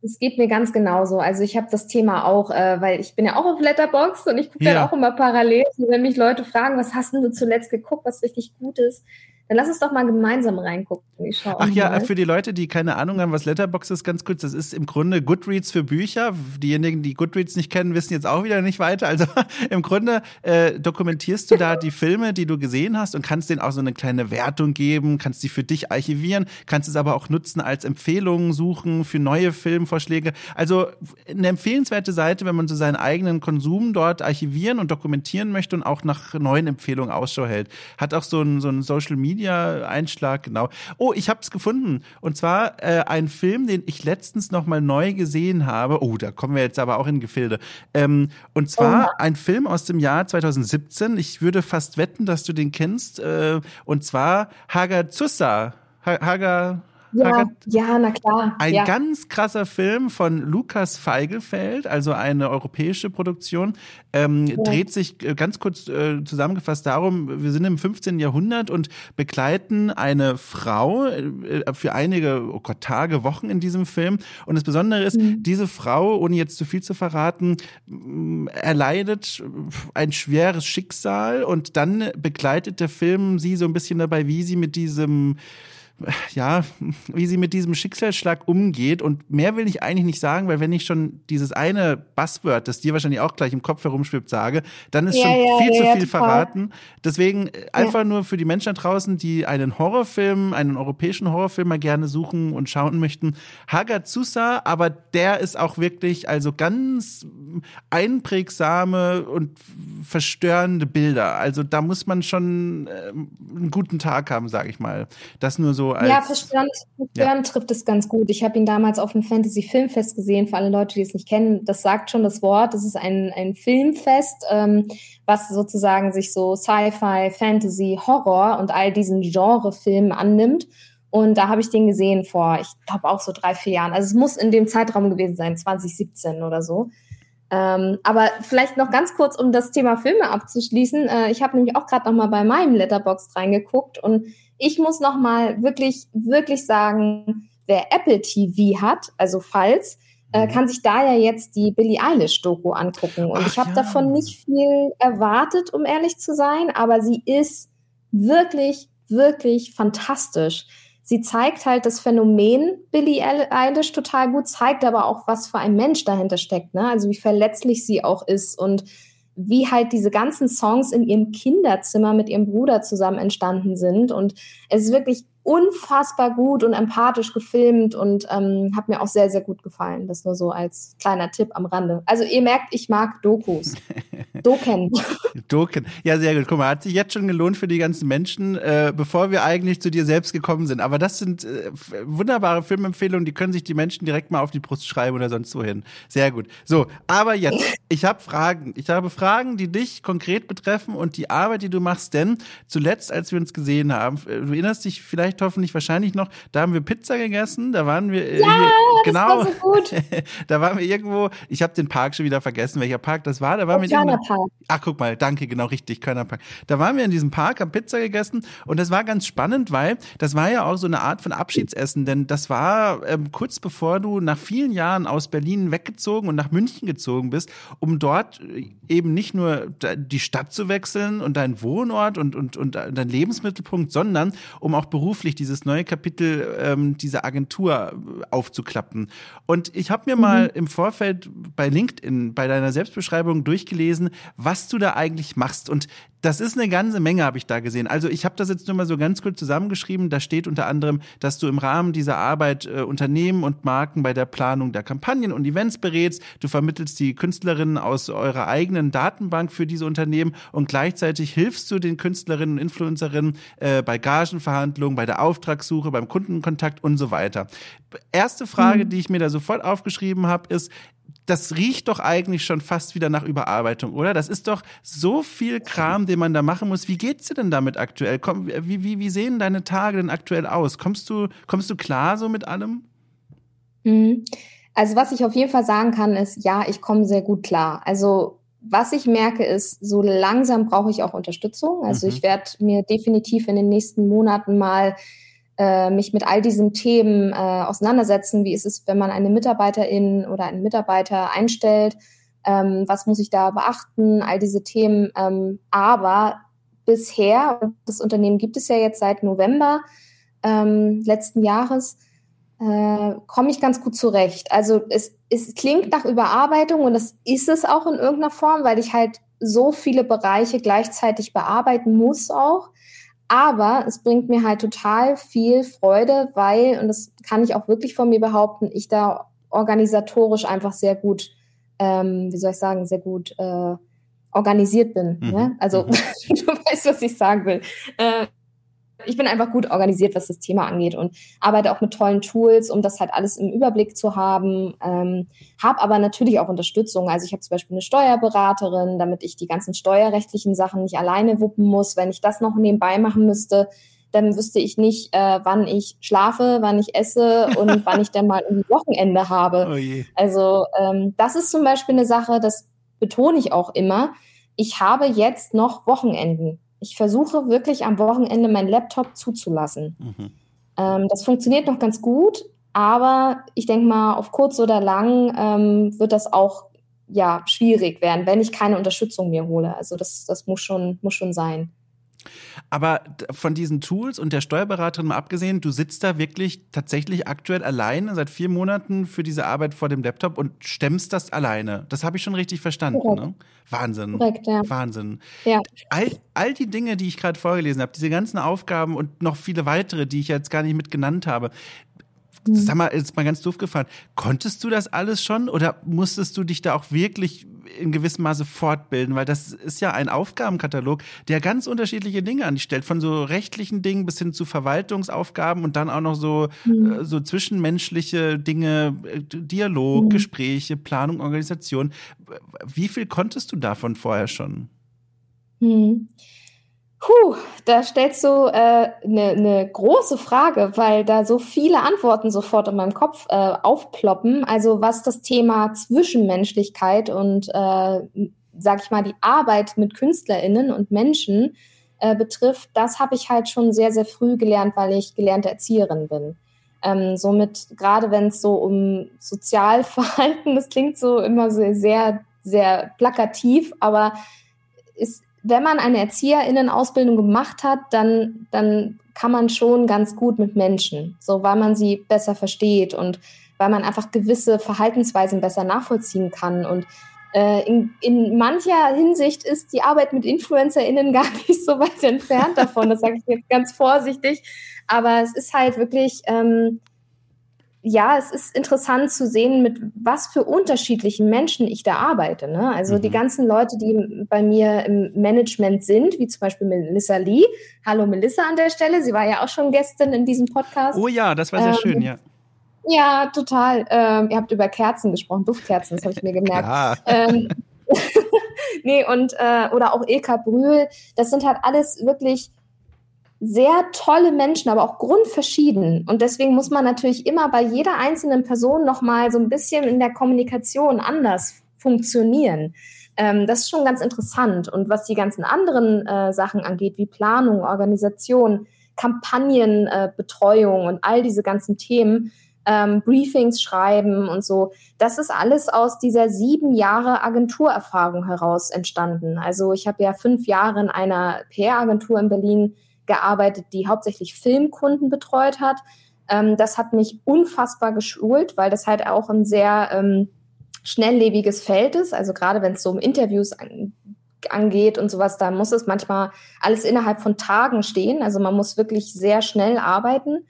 Es geht mir ganz genauso. Also ich habe das Thema auch, äh, weil ich bin ja auch auf Letterbox und ich gucke ja. dann auch immer parallel. wenn mich Leute fragen, was hast denn du zuletzt geguckt, was richtig gut ist, dann lass uns doch mal gemeinsam reingucken. Ach ja, mal. für die Leute, die keine Ahnung haben, was Letterbox ist, ganz kurz, das ist im Grunde Goodreads für Bücher. Diejenigen, die Goodreads nicht kennen, wissen jetzt auch wieder nicht weiter. Also im Grunde äh, dokumentierst du da die Filme, die du gesehen hast und kannst denen auch so eine kleine Wertung geben, kannst die für dich archivieren, kannst es aber auch nutzen als Empfehlungen suchen für neue Filmvorschläge. Also eine empfehlenswerte Seite, wenn man so seinen eigenen Konsum dort archivieren und dokumentieren möchte und auch nach neuen Empfehlungen Ausschau hält. Hat auch so ein, so ein Social Media India-Einschlag, genau. Oh, ich habe es gefunden. Und zwar äh, ein Film, den ich letztens noch mal neu gesehen habe. Oh, da kommen wir jetzt aber auch in Gefilde. Ähm, und zwar oh. ein Film aus dem Jahr 2017. Ich würde fast wetten, dass du den kennst. Äh, und zwar Hagazusa. Haga, ja, ja, na klar. Ein ja. ganz krasser Film von Lukas Feigelfeld, also eine europäische Produktion, ähm, ja. dreht sich äh, ganz kurz äh, zusammengefasst darum, wir sind im 15. Jahrhundert und begleiten eine Frau äh, für einige oh Gott, Tage, Wochen in diesem Film. Und das Besondere ist, mhm. diese Frau, ohne jetzt zu viel zu verraten, mm, erleidet ein schweres Schicksal und dann begleitet der Film sie so ein bisschen dabei, wie sie mit diesem ja, wie sie mit diesem Schicksalsschlag umgeht. Und mehr will ich eigentlich nicht sagen, weil wenn ich schon dieses eine Buzzword, das dir wahrscheinlich auch gleich im Kopf herumschwippt, sage, dann ist ja, schon ja, viel ja, zu viel verraten. Deswegen einfach nur für die Menschen da draußen, die einen Horrorfilm, einen europäischen Horrorfilm mal gerne suchen und schauen möchten. Hagazusa, aber der ist auch wirklich also ganz einprägsame und verstörende Bilder. Also da muss man schon äh, einen guten Tag haben, sage ich mal. Das nur so als. Ja, verstörend, verstörend ja. trifft es ganz gut. Ich habe ihn damals auf dem Fantasy Filmfest gesehen, für alle Leute, die es nicht kennen. Das sagt schon das Wort. Das ist ein, ein Filmfest, ähm, was sozusagen sich so Sci-Fi, Fantasy, Horror und all diesen Genrefilmen annimmt. Und da habe ich den gesehen vor, ich glaube auch so drei, vier Jahren. Also es muss in dem Zeitraum gewesen sein, 2017 oder so. Ähm, aber vielleicht noch ganz kurz, um das Thema Filme abzuschließen. Äh, ich habe nämlich auch gerade noch mal bei meinem Letterbox reingeguckt und ich muss noch mal wirklich, wirklich sagen, wer Apple TV hat, also falls, äh, mhm. kann sich da ja jetzt die Billie Eilish-Doku angucken. Und Ach, ich habe ja. davon nicht viel erwartet, um ehrlich zu sein, aber sie ist wirklich, wirklich fantastisch sie zeigt halt das Phänomen Billie Eilish total gut, zeigt aber auch, was für ein Mensch dahinter steckt, ne? Also wie verletzlich sie auch ist und wie halt diese ganzen Songs in ihrem Kinderzimmer mit ihrem Bruder zusammen entstanden sind. Und es ist wirklich unfassbar gut und empathisch gefilmt und ähm, hat mir auch sehr, sehr gut gefallen. Das nur so als kleiner Tipp am Rande. Also ihr merkt, ich mag Dokus. Doken. Doken. Ja, sehr gut. Guck mal, hat sich jetzt schon gelohnt für die ganzen Menschen, äh, bevor wir eigentlich zu dir selbst gekommen sind. Aber das sind äh, wunderbare Filmempfehlungen, die können sich die Menschen direkt mal auf die Brust schreiben oder sonst wohin. Sehr gut. So, aber jetzt, ich habe Fragen. Ich habe Fragen, die dich konkret betreffen und die Arbeit, die du machst. Denn zuletzt, als wir uns gesehen haben, äh, du erinnerst dich vielleicht hoffentlich wahrscheinlich noch, da haben wir Pizza gegessen, da waren wir äh, ja, hier, genau. Das war so gut. da waren wir irgendwo, ich habe den Park schon wieder vergessen, welcher Park das war. Da waren wir Park. Ach, guck mal, danke, genau richtig, Körnerpark. Da waren wir in diesem Park, haben Pizza gegessen und das war ganz spannend, weil das war ja auch so eine Art von Abschiedsessen, denn das war ähm, kurz bevor du nach vielen Jahren aus Berlin weggezogen und nach München gezogen bist, um dort äh, eben nicht nur die Stadt zu wechseln und deinen Wohnort und, und, und dein Lebensmittelpunkt, sondern um auch beruflich dieses neue Kapitel ähm, dieser Agentur aufzuklappen. Und ich habe mir mhm. mal im Vorfeld bei LinkedIn, bei deiner Selbstbeschreibung durchgelesen, was du da eigentlich machst. Und das ist eine ganze Menge, habe ich da gesehen. Also ich habe das jetzt nur mal so ganz kurz zusammengeschrieben. Da steht unter anderem, dass du im Rahmen dieser Arbeit äh, Unternehmen und Marken bei der Planung der Kampagnen und Events berätst. Du vermittelst die Künstlerinnen aus eurer eigenen Datenbank für diese Unternehmen und gleichzeitig hilfst du den Künstlerinnen und Influencerinnen äh, bei Gagenverhandlungen, bei der Auftragssuche, beim Kundenkontakt und so weiter. Erste Frage, mhm. die ich mir da sofort aufgeschrieben habe, ist, das riecht doch eigentlich schon fast wieder nach Überarbeitung, oder? Das ist doch so viel Kram, den man da machen muss. Wie geht's dir denn damit aktuell? Komm, wie, wie, wie sehen deine Tage denn aktuell aus? Kommst du, kommst du klar so mit allem? Mhm. Also was ich auf jeden Fall sagen kann, ist, ja, ich komme sehr gut klar. Also was ich merke, ist, so langsam brauche ich auch Unterstützung. Also mhm. ich werde mir definitiv in den nächsten Monaten mal äh, mich mit all diesen Themen äh, auseinandersetzen. Wie ist es, wenn man eine Mitarbeiterin oder einen Mitarbeiter einstellt? Ähm, was muss ich da beachten? All diese Themen. Ähm, aber bisher, das Unternehmen gibt es ja jetzt seit November ähm, letzten Jahres, äh, komme ich ganz gut zurecht. Also es, es klingt nach Überarbeitung und das ist es auch in irgendeiner Form, weil ich halt so viele Bereiche gleichzeitig bearbeiten muss auch. Aber es bringt mir halt total viel Freude, weil, und das kann ich auch wirklich von mir behaupten, ich da organisatorisch einfach sehr gut, ähm, wie soll ich sagen, sehr gut äh, organisiert bin. Mhm. Ne? Also mhm. du weißt, was ich sagen will. Äh, ich bin einfach gut organisiert, was das Thema angeht und arbeite auch mit tollen Tools, um das halt alles im Überblick zu haben. Ähm, habe aber natürlich auch Unterstützung. Also ich habe zum Beispiel eine Steuerberaterin, damit ich die ganzen steuerrechtlichen Sachen nicht alleine wuppen muss. Wenn ich das noch nebenbei machen müsste, dann wüsste ich nicht, äh, wann ich schlafe, wann ich esse und wann ich dann mal ein Wochenende habe. Oh also ähm, das ist zum Beispiel eine Sache, das betone ich auch immer. Ich habe jetzt noch Wochenenden. Ich versuche wirklich am Wochenende meinen Laptop zuzulassen. Mhm. Ähm, das funktioniert noch ganz gut, aber ich denke mal, auf kurz oder lang ähm, wird das auch ja schwierig werden, wenn ich keine Unterstützung mir hole. Also das, das muss schon, muss schon sein. Aber von diesen Tools und der Steuerberaterin mal abgesehen, du sitzt da wirklich tatsächlich aktuell alleine seit vier Monaten für diese Arbeit vor dem Laptop und stemmst das alleine. Das habe ich schon richtig verstanden. Ne? Wahnsinn. Korrekt, ja. Wahnsinn. Ja. All, all die Dinge, die ich gerade vorgelesen habe, diese ganzen Aufgaben und noch viele weitere, die ich jetzt gar nicht mit genannt habe. Sag mal, jetzt mal ganz doof gefragt, konntest du das alles schon oder musstest du dich da auch wirklich in gewissem Maße fortbilden? Weil das ist ja ein Aufgabenkatalog, der ganz unterschiedliche Dinge an dich stellt, von so rechtlichen Dingen bis hin zu Verwaltungsaufgaben und dann auch noch so, mhm. so zwischenmenschliche Dinge, äh, Dialog, mhm. Gespräche, Planung, Organisation. Wie viel konntest du davon vorher schon? Mhm. Puh, da stellst du eine äh, ne, ne große Frage, weil da so viele Antworten sofort in meinem Kopf äh, aufploppen. Also was das Thema Zwischenmenschlichkeit und, äh, sag ich mal, die Arbeit mit KünstlerInnen und Menschen äh, betrifft, das habe ich halt schon sehr, sehr früh gelernt, weil ich gelernte Erzieherin bin. Ähm, somit, gerade wenn es so um Sozialverhalten, das klingt so immer sehr, sehr, sehr plakativ, aber ist wenn man eine Erzieherinnenausbildung gemacht hat, dann, dann kann man schon ganz gut mit Menschen, so weil man sie besser versteht und weil man einfach gewisse Verhaltensweisen besser nachvollziehen kann. Und äh, in, in mancher Hinsicht ist die Arbeit mit InfluencerInnen gar nicht so weit entfernt davon. Das sage ich jetzt ganz vorsichtig. Aber es ist halt wirklich ähm, ja, es ist interessant zu sehen, mit was für unterschiedlichen Menschen ich da arbeite. Ne? Also mhm. die ganzen Leute, die bei mir im Management sind, wie zum Beispiel Melissa Lee. Hallo Melissa an der Stelle. Sie war ja auch schon gestern in diesem Podcast. Oh ja, das war sehr ähm, schön, ja. Ja, total. Ähm, ihr habt über Kerzen gesprochen, Duftkerzen, das habe ich mir gemerkt. ähm, nee, und äh, oder auch Ilka Brühl. Das sind halt alles wirklich sehr tolle Menschen, aber auch grundverschieden. Und deswegen muss man natürlich immer bei jeder einzelnen Person nochmal so ein bisschen in der Kommunikation anders funktionieren. Ähm, das ist schon ganz interessant. Und was die ganzen anderen äh, Sachen angeht, wie Planung, Organisation, Kampagnenbetreuung äh, und all diese ganzen Themen, ähm, Briefings schreiben und so. Das ist alles aus dieser sieben Jahre Agenturerfahrung heraus entstanden. Also ich habe ja fünf Jahre in einer PR-Agentur in Berlin gearbeitet, die hauptsächlich Filmkunden betreut hat. Ähm, das hat mich unfassbar geschult, weil das halt auch ein sehr ähm, schnelllebiges Feld ist. Also gerade wenn es so um Interviews an, angeht und sowas, da muss es manchmal alles innerhalb von Tagen stehen. Also man muss wirklich sehr schnell arbeiten.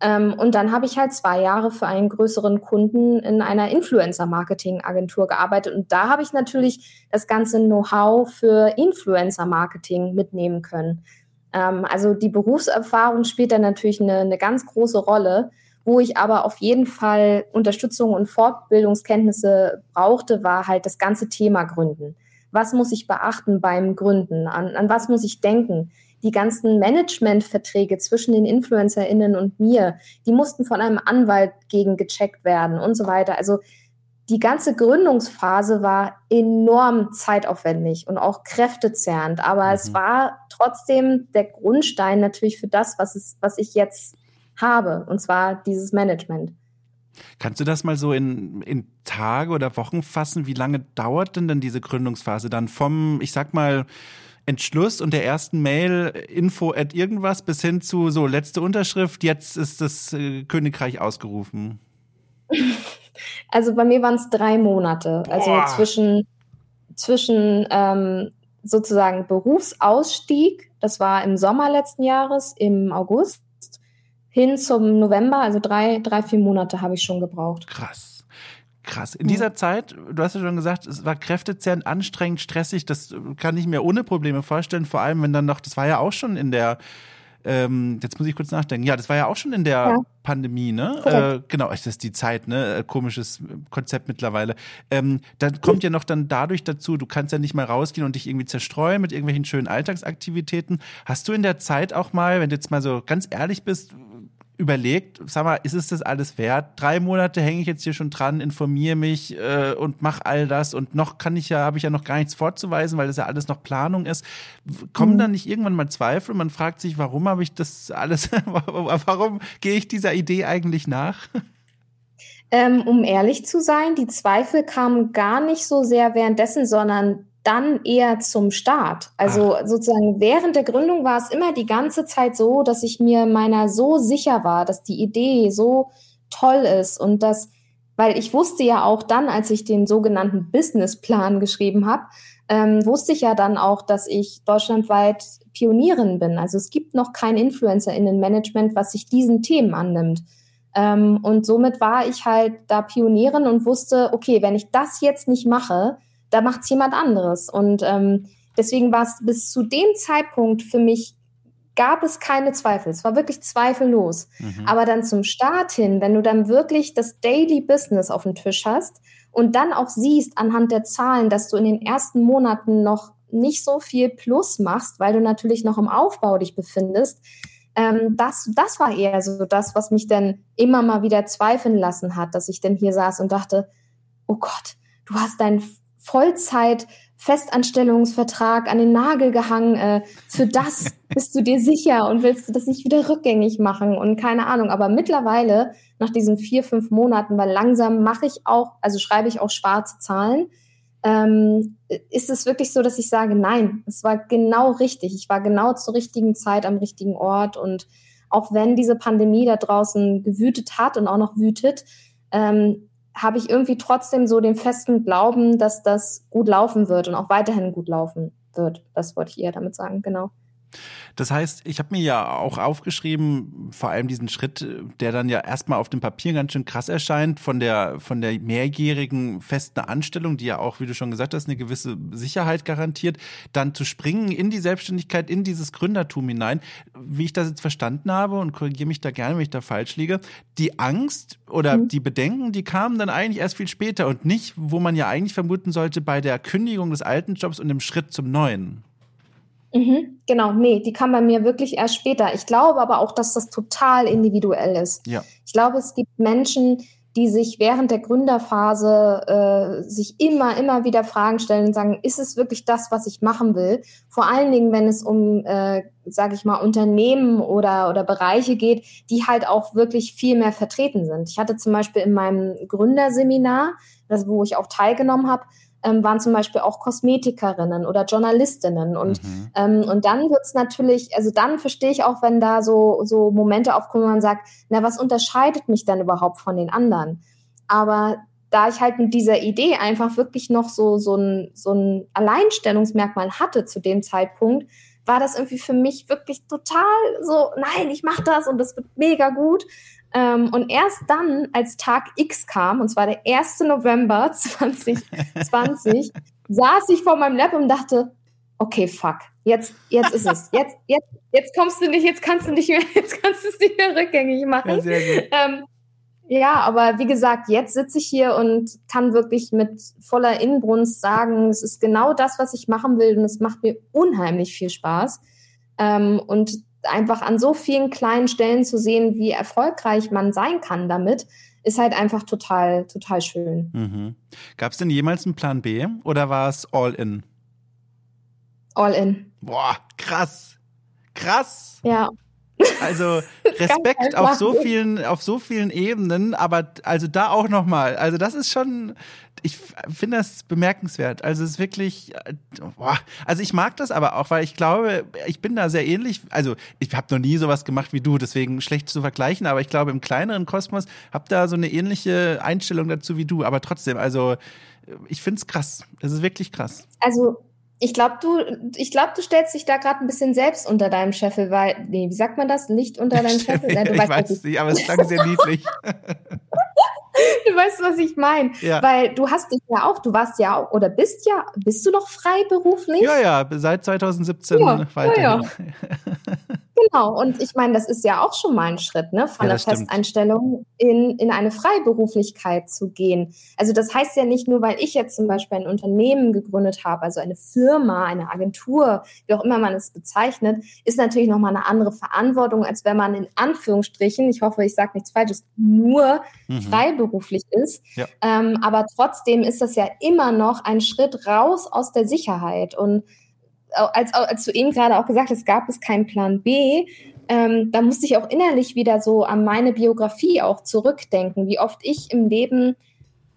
Ähm, und dann habe ich halt zwei Jahre für einen größeren Kunden in einer Influencer-Marketing-Agentur gearbeitet. Und da habe ich natürlich das ganze Know-how für Influencer-Marketing mitnehmen können. Ähm, also die Berufserfahrung spielt da natürlich eine, eine ganz große Rolle. Wo ich aber auf jeden Fall Unterstützung und Fortbildungskenntnisse brauchte, war halt das ganze Thema Gründen. Was muss ich beachten beim Gründen? An, an was muss ich denken? Die ganzen Managementverträge zwischen den InfluencerInnen und mir, die mussten von einem Anwalt gegen gecheckt werden und so weiter. Also die ganze Gründungsphase war enorm zeitaufwendig und auch kräftezerrend, aber mhm. es war trotzdem der Grundstein natürlich für das, was, es, was ich jetzt habe, und zwar dieses Management. Kannst du das mal so in, in Tage oder Wochen fassen? Wie lange dauert denn dann diese Gründungsphase dann vom, ich sag mal, Entschluss und der ersten Mail Info at irgendwas bis hin zu so letzte Unterschrift, jetzt ist das äh, Königreich ausgerufen? Also bei mir waren es drei Monate. Also Boah. zwischen, zwischen ähm, sozusagen Berufsausstieg, das war im Sommer letzten Jahres, im August, hin zum November, also drei, drei, vier Monate habe ich schon gebraucht. Krass. Krass. In dieser Zeit, du hast ja schon gesagt, es war kräftezehrend, anstrengend, stressig. Das kann ich mir ohne Probleme vorstellen. Vor allem, wenn dann noch, das war ja auch schon in der ähm, jetzt muss ich kurz nachdenken. Ja, das war ja auch schon in der ja. Pandemie, ne? Äh, genau, das ist die Zeit, ne? Äh, komisches Konzept mittlerweile. Ähm, dann kommt ja noch dann dadurch dazu, du kannst ja nicht mal rausgehen und dich irgendwie zerstreuen mit irgendwelchen schönen Alltagsaktivitäten. Hast du in der Zeit auch mal, wenn du jetzt mal so ganz ehrlich bist, überlegt, sag mal, ist es das alles wert? Drei Monate hänge ich jetzt hier schon dran, informiere mich äh, und mache all das und noch kann ich ja, habe ich ja noch gar nichts vorzuweisen, weil das ja alles noch Planung ist. Kommen mhm. dann nicht irgendwann mal Zweifel und man fragt sich, warum habe ich das alles, warum gehe ich dieser Idee eigentlich nach? Ähm, um ehrlich zu sein, die Zweifel kamen gar nicht so sehr währenddessen, sondern dann eher zum Start. Also Ach. sozusagen während der Gründung war es immer die ganze Zeit so, dass ich mir meiner so sicher war, dass die Idee so toll ist und dass, weil ich wusste ja auch dann, als ich den sogenannten Businessplan geschrieben habe, ähm, wusste ich ja dann auch, dass ich deutschlandweit Pionierin bin. Also es gibt noch kein Influencer-Innen-Management, was sich diesen Themen annimmt. Ähm, und somit war ich halt da Pionierin und wusste, okay, wenn ich das jetzt nicht mache, da macht es jemand anderes. Und ähm, deswegen war es bis zu dem Zeitpunkt für mich gab es keine Zweifel. Es war wirklich zweifellos. Mhm. Aber dann zum Start hin, wenn du dann wirklich das Daily Business auf dem Tisch hast und dann auch siehst anhand der Zahlen, dass du in den ersten Monaten noch nicht so viel Plus machst, weil du natürlich noch im Aufbau dich befindest, ähm, das, das war eher so das, was mich dann immer mal wieder zweifeln lassen hat, dass ich dann hier saß und dachte, oh Gott, du hast dein Vollzeit Festanstellungsvertrag an den Nagel gehangen. Äh, für das bist du dir sicher und willst du das nicht wieder rückgängig machen und keine Ahnung. Aber mittlerweile, nach diesen vier, fünf Monaten, weil langsam mache ich auch, also schreibe ich auch schwarze Zahlen, ähm, ist es wirklich so, dass ich sage, nein, es war genau richtig. Ich war genau zur richtigen Zeit am richtigen Ort und auch wenn diese Pandemie da draußen gewütet hat und auch noch wütet, ähm, habe ich irgendwie trotzdem so den festen Glauben, dass das gut laufen wird und auch weiterhin gut laufen wird. Das wollte ich eher damit sagen, genau. Das heißt, ich habe mir ja auch aufgeschrieben, vor allem diesen Schritt, der dann ja erstmal auf dem Papier ganz schön krass erscheint, von der, von der mehrjährigen festen Anstellung, die ja auch, wie du schon gesagt hast, eine gewisse Sicherheit garantiert, dann zu springen in die Selbstständigkeit, in dieses Gründertum hinein. Wie ich das jetzt verstanden habe und korrigiere mich da gerne, wenn ich da falsch liege, die Angst oder mhm. die Bedenken, die kamen dann eigentlich erst viel später und nicht, wo man ja eigentlich vermuten sollte, bei der Kündigung des alten Jobs und dem Schritt zum neuen. Mhm, genau, nee, die kam bei mir wirklich erst später. Ich glaube aber auch, dass das total individuell ist. Ja. Ich glaube, es gibt Menschen, die sich während der Gründerphase äh, sich immer, immer wieder Fragen stellen und sagen, ist es wirklich das, was ich machen will? Vor allen Dingen, wenn es um, äh, sage ich mal, Unternehmen oder, oder Bereiche geht, die halt auch wirklich viel mehr vertreten sind. Ich hatte zum Beispiel in meinem Gründerseminar, das, wo ich auch teilgenommen habe, ähm, waren zum Beispiel auch Kosmetikerinnen oder Journalistinnen. Und, mhm. ähm, und dann wird's natürlich, also dann verstehe ich auch, wenn da so, so Momente aufkommen, wo man sagt, na, was unterscheidet mich dann überhaupt von den anderen? Aber da ich halt mit dieser Idee einfach wirklich noch so, so, ein, so ein Alleinstellungsmerkmal hatte zu dem Zeitpunkt, war das irgendwie für mich wirklich total so, nein, ich mache das und das wird mega gut. Ähm, und erst dann, als Tag X kam, und zwar der 1. November 2020, saß ich vor meinem Lab und dachte, okay, fuck, jetzt, jetzt ist es. Jetzt, jetzt, jetzt kommst du nicht, jetzt kannst du nicht mehr, jetzt kannst du es nicht mehr rückgängig machen. Ja. Ähm, ja, aber wie gesagt, jetzt sitze ich hier und kann wirklich mit voller Inbrunst sagen, es ist genau das, was ich machen will und es macht mir unheimlich viel Spaß. Ähm, und einfach an so vielen kleinen Stellen zu sehen, wie erfolgreich man sein kann damit, ist halt einfach total, total schön. Mhm. Gab es denn jemals einen Plan B oder war es all in? All in. Boah, krass. Krass. Ja. Also Respekt auf so vielen, auf so vielen Ebenen, aber also da auch nochmal. Also das ist schon, ich finde das bemerkenswert. Also es ist wirklich, boah. also ich mag das aber auch, weil ich glaube, ich bin da sehr ähnlich. Also ich habe noch nie sowas gemacht wie du, deswegen schlecht zu vergleichen, aber ich glaube im kleineren Kosmos habe da so eine ähnliche Einstellung dazu wie du. Aber trotzdem, also ich finde es krass. Es ist wirklich krass. Also ich glaube, du, ich glaube, du stellst dich da gerade ein bisschen selbst unter deinem Scheffel, weil, nee, wie sagt man das? Nicht unter deinem Scheffel? Ja, du ich weißt, weiß nicht, aber es klang sehr niedlich. du weißt, was ich meine. Ja. Weil du hast dich ja auch, du warst ja auch, oder bist ja, bist du noch freiberuflich? Ja, ja, seit 2017 ja, weiterhin. Ja. Genau, und ich meine, das ist ja auch schon mal ein Schritt, ne, von der Festeinstellung in, in eine Freiberuflichkeit zu gehen. Also das heißt ja nicht nur, weil ich jetzt zum Beispiel ein Unternehmen gegründet habe, also eine Firma, eine Agentur, wie auch immer man es bezeichnet, ist natürlich nochmal eine andere Verantwortung, als wenn man in Anführungsstrichen, ich hoffe, ich sage nichts Falsches, nur mhm. freiberuflich ist. Ja. Ähm, aber trotzdem ist das ja immer noch ein Schritt raus aus der Sicherheit und als, als du eben gerade auch gesagt hast, gab es keinen Plan B, ähm, da musste ich auch innerlich wieder so an meine Biografie auch zurückdenken, wie oft ich im Leben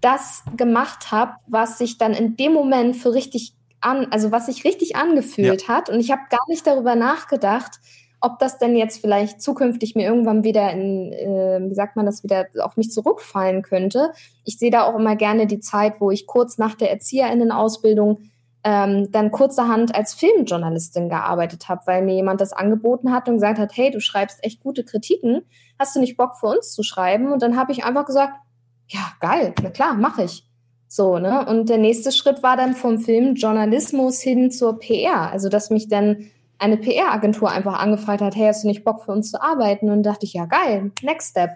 das gemacht habe, was sich dann in dem Moment für richtig an, also was sich richtig angefühlt ja. hat. Und ich habe gar nicht darüber nachgedacht, ob das denn jetzt vielleicht zukünftig mir irgendwann wieder in, äh, wie sagt man das, wieder auf mich zurückfallen könnte. Ich sehe da auch immer gerne die Zeit, wo ich kurz nach der Erzieherinnenausbildung ähm, dann kurzerhand als Filmjournalistin gearbeitet habe, weil mir jemand das angeboten hat und gesagt hat, hey, du schreibst echt gute Kritiken, hast du nicht Bock für uns zu schreiben? Und dann habe ich einfach gesagt, ja, geil, na klar, mache ich. So, ne? Und der nächste Schritt war dann vom Filmjournalismus hin zur PR. Also, dass mich dann eine PR-Agentur einfach angefragt hat, hey, hast du nicht Bock für uns zu arbeiten? Und dachte ich, ja, geil, next step.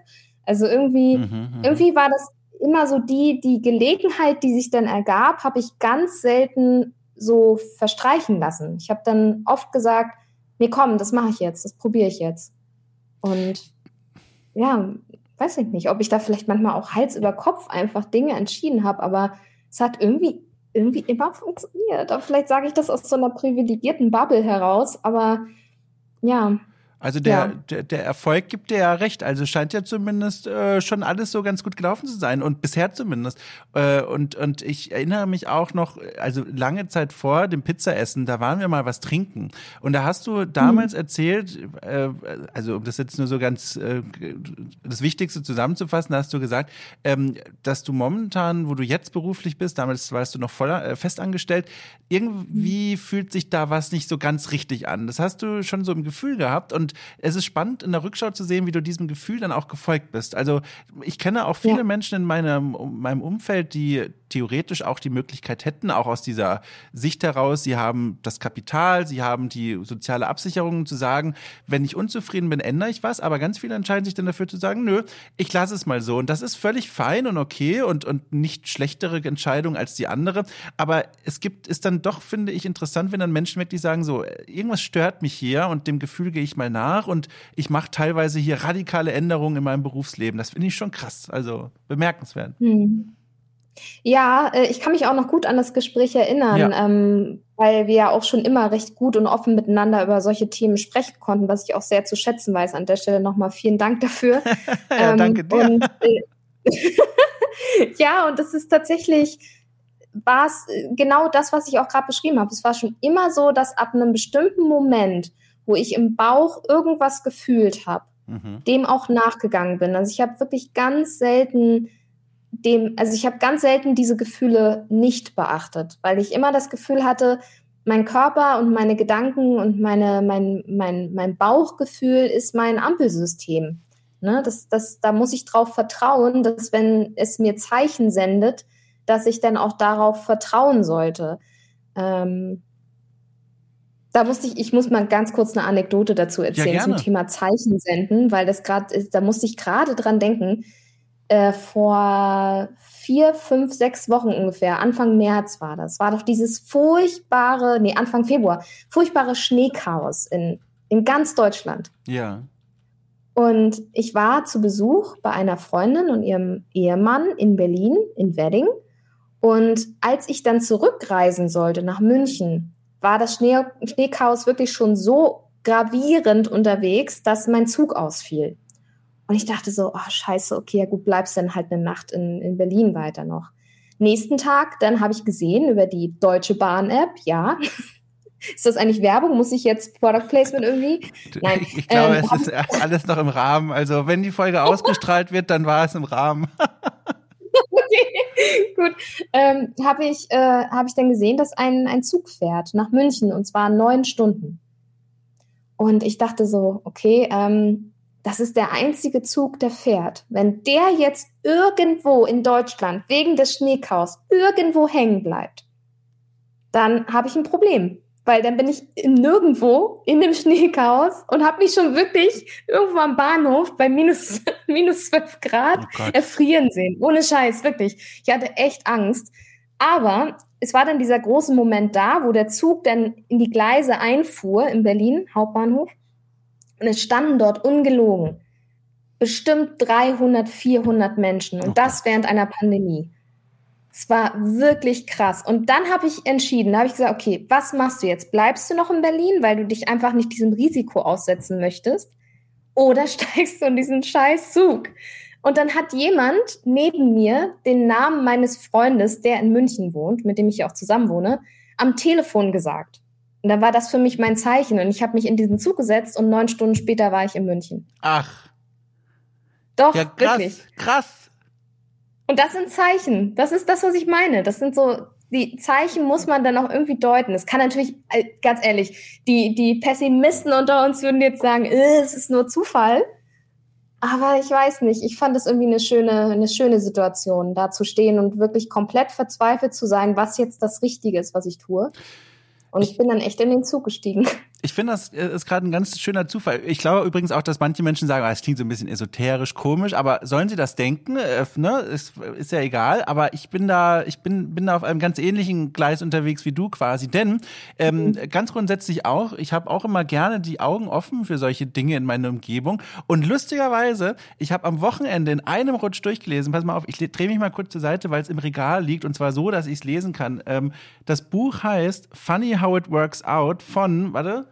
Also irgendwie, mhm, mhm. irgendwie war das immer so die, die Gelegenheit, die sich dann ergab, habe ich ganz selten so verstreichen lassen. Ich habe dann oft gesagt, nee, komm, das mache ich jetzt, das probiere ich jetzt. Und ja, weiß ich nicht, ob ich da vielleicht manchmal auch Hals über Kopf einfach Dinge entschieden habe, aber es hat irgendwie irgendwie immer funktioniert. Aber vielleicht sage ich das aus so einer privilegierten Bubble heraus, aber ja, also der, ja. der, der, Erfolg gibt dir ja recht. Also scheint ja zumindest äh, schon alles so ganz gut gelaufen zu sein und bisher zumindest. Äh, und, und ich erinnere mich auch noch, also lange Zeit vor dem Pizzaessen, da waren wir mal was trinken. Und da hast du damals mhm. erzählt, äh, also um das jetzt nur so ganz äh, das Wichtigste zusammenzufassen, da hast du gesagt, ähm, dass du momentan, wo du jetzt beruflich bist, damals warst du noch voller äh, festangestellt, irgendwie mhm. fühlt sich da was nicht so ganz richtig an. Das hast du schon so im Gefühl gehabt und es ist spannend, in der Rückschau zu sehen, wie du diesem Gefühl dann auch gefolgt bist. Also ich kenne auch viele ja. Menschen in meinem, meinem Umfeld, die theoretisch auch die Möglichkeit hätten, auch aus dieser Sicht heraus, sie haben das Kapital, sie haben die soziale Absicherung zu sagen, wenn ich unzufrieden bin, ändere ich was, aber ganz viele entscheiden sich dann dafür zu sagen, nö, ich lasse es mal so. Und das ist völlig fein und okay und, und nicht schlechtere Entscheidung als die andere. Aber es gibt, ist dann doch, finde ich, interessant, wenn dann Menschen wirklich sagen, so, irgendwas stört mich hier und dem Gefühl gehe ich mal nach und ich mache teilweise hier radikale Änderungen in meinem Berufsleben. Das finde ich schon krass, also bemerkenswert. Hm. Ja, äh, ich kann mich auch noch gut an das Gespräch erinnern, ja. ähm, weil wir ja auch schon immer recht gut und offen miteinander über solche Themen sprechen konnten, was ich auch sehr zu schätzen weiß. An der Stelle nochmal vielen Dank dafür. ja, ähm, danke dir. Und, äh, ja, und das ist tatsächlich, war es äh, genau das, was ich auch gerade beschrieben habe. Es war schon immer so, dass ab einem bestimmten Moment, wo ich im Bauch irgendwas gefühlt habe, mhm. dem auch nachgegangen bin. Also ich habe wirklich ganz selten dem, also ich habe ganz selten diese Gefühle nicht beachtet, weil ich immer das Gefühl hatte, mein Körper und meine Gedanken und meine, mein, mein, mein Bauchgefühl ist mein Ampelsystem. Ne? Das, das, da muss ich darauf vertrauen, dass wenn es mir Zeichen sendet, dass ich dann auch darauf vertrauen sollte. Ähm, da musste ich, ich muss mal ganz kurz eine Anekdote dazu erzählen ja, zum Thema Zeichen senden, weil das gerade, da musste ich gerade dran denken. Äh, vor vier, fünf, sechs Wochen ungefähr, Anfang März war das, war doch dieses furchtbare, nee, Anfang Februar, furchtbare Schneechaos in, in ganz Deutschland. Ja. Und ich war zu Besuch bei einer Freundin und ihrem Ehemann in Berlin, in Wedding. Und als ich dann zurückreisen sollte nach München, war das Schnee Schneechaos wirklich schon so gravierend unterwegs, dass mein Zug ausfiel. Und ich dachte so, oh scheiße, okay, ja gut, bleibst dann halt eine Nacht in, in Berlin weiter noch. Nächsten Tag, dann habe ich gesehen über die Deutsche Bahn-App, ja. Ist das eigentlich Werbung? Muss ich jetzt Product Placement irgendwie? Nein. Ich, ich glaube, ähm, es ist alles noch im Rahmen. Also wenn die Folge ausgestrahlt wird, dann war es im Rahmen. okay, gut. Ähm, habe ich, äh, hab ich dann gesehen, dass ein, ein Zug fährt nach München und zwar neun Stunden. Und ich dachte so, okay, ähm, das ist der einzige Zug, der fährt. Wenn der jetzt irgendwo in Deutschland wegen des Schneekaus irgendwo hängen bleibt, dann habe ich ein Problem. weil dann bin ich nirgendwo in dem Schneechaos und habe mich schon wirklich irgendwo am Bahnhof bei minus, minus 12 Grad oh erfrieren sehen. Ohne Scheiß, wirklich. Ich hatte echt Angst. Aber es war dann dieser große Moment da, wo der Zug dann in die Gleise einfuhr in Berlin, Hauptbahnhof. Und es standen dort ungelogen bestimmt 300, 400 Menschen. Und okay. das während einer Pandemie. Es war wirklich krass. Und dann habe ich entschieden, da habe ich gesagt, okay, was machst du jetzt? Bleibst du noch in Berlin, weil du dich einfach nicht diesem Risiko aussetzen möchtest? Oder steigst du in diesen scheiß Zug? Und dann hat jemand neben mir den Namen meines Freundes, der in München wohnt, mit dem ich auch zusammen wohne, am Telefon gesagt. Und dann war das für mich mein Zeichen. Und ich habe mich in diesen Zug gesetzt und neun Stunden später war ich in München. Ach. Doch, ja, krass, wirklich. Krass. Und das sind Zeichen. Das ist das, was ich meine. Das sind so, die Zeichen muss man dann auch irgendwie deuten. Es kann natürlich, äh, ganz ehrlich, die, die Pessimisten unter uns würden jetzt sagen, äh, es ist nur Zufall. Aber ich weiß nicht. Ich fand es irgendwie eine schöne, eine schöne Situation, da zu stehen und wirklich komplett verzweifelt zu sein, was jetzt das Richtige ist, was ich tue. Und ich bin dann echt in den Zug gestiegen. Ich finde, das äh, ist gerade ein ganz schöner Zufall. Ich glaube übrigens auch, dass manche Menschen sagen, ah, es klingt so ein bisschen esoterisch, komisch, aber sollen sie das denken? Äh, ne? ist, ist ja egal. Aber ich bin da, ich bin, bin da auf einem ganz ähnlichen Gleis unterwegs wie du quasi. Denn ähm, mhm. ganz grundsätzlich auch, ich habe auch immer gerne die Augen offen für solche Dinge in meiner Umgebung. Und lustigerweise, ich habe am Wochenende in einem Rutsch durchgelesen, pass mal auf, ich drehe mich mal kurz zur Seite, weil es im Regal liegt und zwar so, dass ich es lesen kann. Ähm, das Buch heißt Funny How It Works Out von, warte,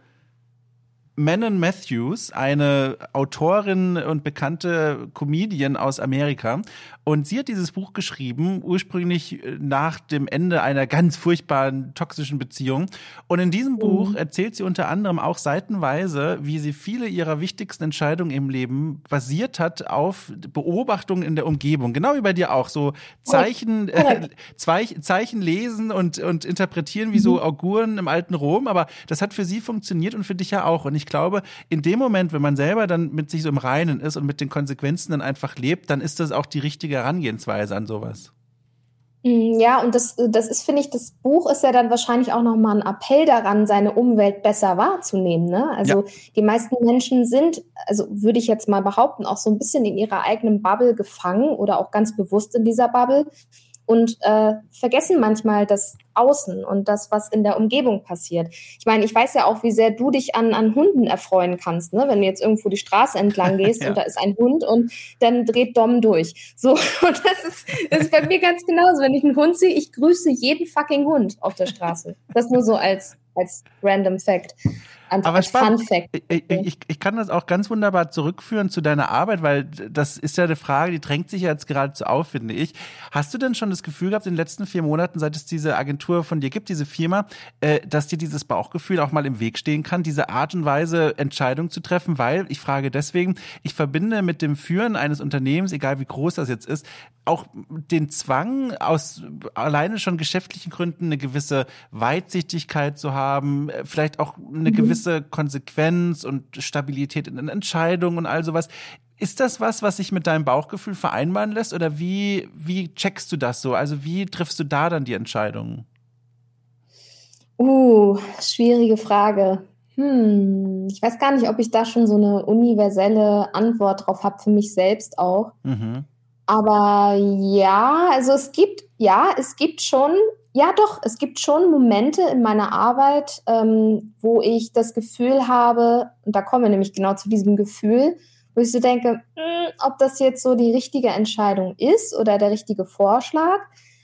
Manon Matthews, eine Autorin und bekannte Comedian aus Amerika. Und sie hat dieses Buch geschrieben, ursprünglich äh, nach dem Ende einer ganz furchtbaren toxischen Beziehung. Und in diesem Buch mhm. erzählt sie unter anderem auch seitenweise, wie sie viele ihrer wichtigsten Entscheidungen im Leben basiert hat auf Beobachtungen in der Umgebung. Genau wie bei dir auch. So Zeichen, äh, Zeichen lesen und, und interpretieren wie so mhm. Auguren im alten Rom. Aber das hat für sie funktioniert und für dich ja auch. Und ich glaube, in dem Moment, wenn man selber dann mit sich so im Reinen ist und mit den Konsequenzen dann einfach lebt, dann ist das auch die richtige Herangehensweise an sowas. Mm, ja, und das, das ist, finde ich, das Buch ist ja dann wahrscheinlich auch nochmal ein Appell daran, seine Umwelt besser wahrzunehmen. Ne? Also ja. die meisten Menschen sind, also würde ich jetzt mal behaupten, auch so ein bisschen in ihrer eigenen Bubble gefangen oder auch ganz bewusst in dieser Bubble und äh, vergessen manchmal das Außen und das, was in der Umgebung passiert. Ich meine, ich weiß ja auch, wie sehr du dich an, an Hunden erfreuen kannst, ne? wenn du jetzt irgendwo die Straße entlang gehst ja. und da ist ein Hund und dann dreht Dom durch. So, und das ist, das ist bei mir ganz genauso. Wenn ich einen Hund sehe, ich grüße jeden fucking Hund auf der Straße. Das nur so als, als random Fact. Einfach Aber spannend. Ich, ich, ich, kann das auch ganz wunderbar zurückführen zu deiner Arbeit, weil das ist ja eine Frage, die drängt sich jetzt geradezu auf, finde ich. Hast du denn schon das Gefühl gehabt in den letzten vier Monaten, seit es diese Agentur von dir gibt, diese Firma, äh, dass dir dieses Bauchgefühl auch mal im Weg stehen kann, diese Art und Weise Entscheidungen zu treffen? Weil, ich frage deswegen, ich verbinde mit dem Führen eines Unternehmens, egal wie groß das jetzt ist, auch den Zwang, aus alleine schon geschäftlichen Gründen eine gewisse Weitsichtigkeit zu haben, äh, vielleicht auch eine mhm. Gewisse Konsequenz und Stabilität in den Entscheidungen und all sowas. Ist das was, was sich mit deinem Bauchgefühl vereinbaren lässt oder wie, wie checkst du das so? Also wie triffst du da dann die Entscheidungen? Uh, schwierige Frage. Hm, ich weiß gar nicht, ob ich da schon so eine universelle Antwort drauf habe, für mich selbst auch. Mhm. Aber ja, also es gibt, ja, es gibt schon, ja doch, es gibt schon Momente in meiner Arbeit, ähm, wo ich das Gefühl habe, und da kommen wir nämlich genau zu diesem Gefühl, wo ich so denke, mh, hm, ob das jetzt so die richtige Entscheidung ist oder der richtige Vorschlag,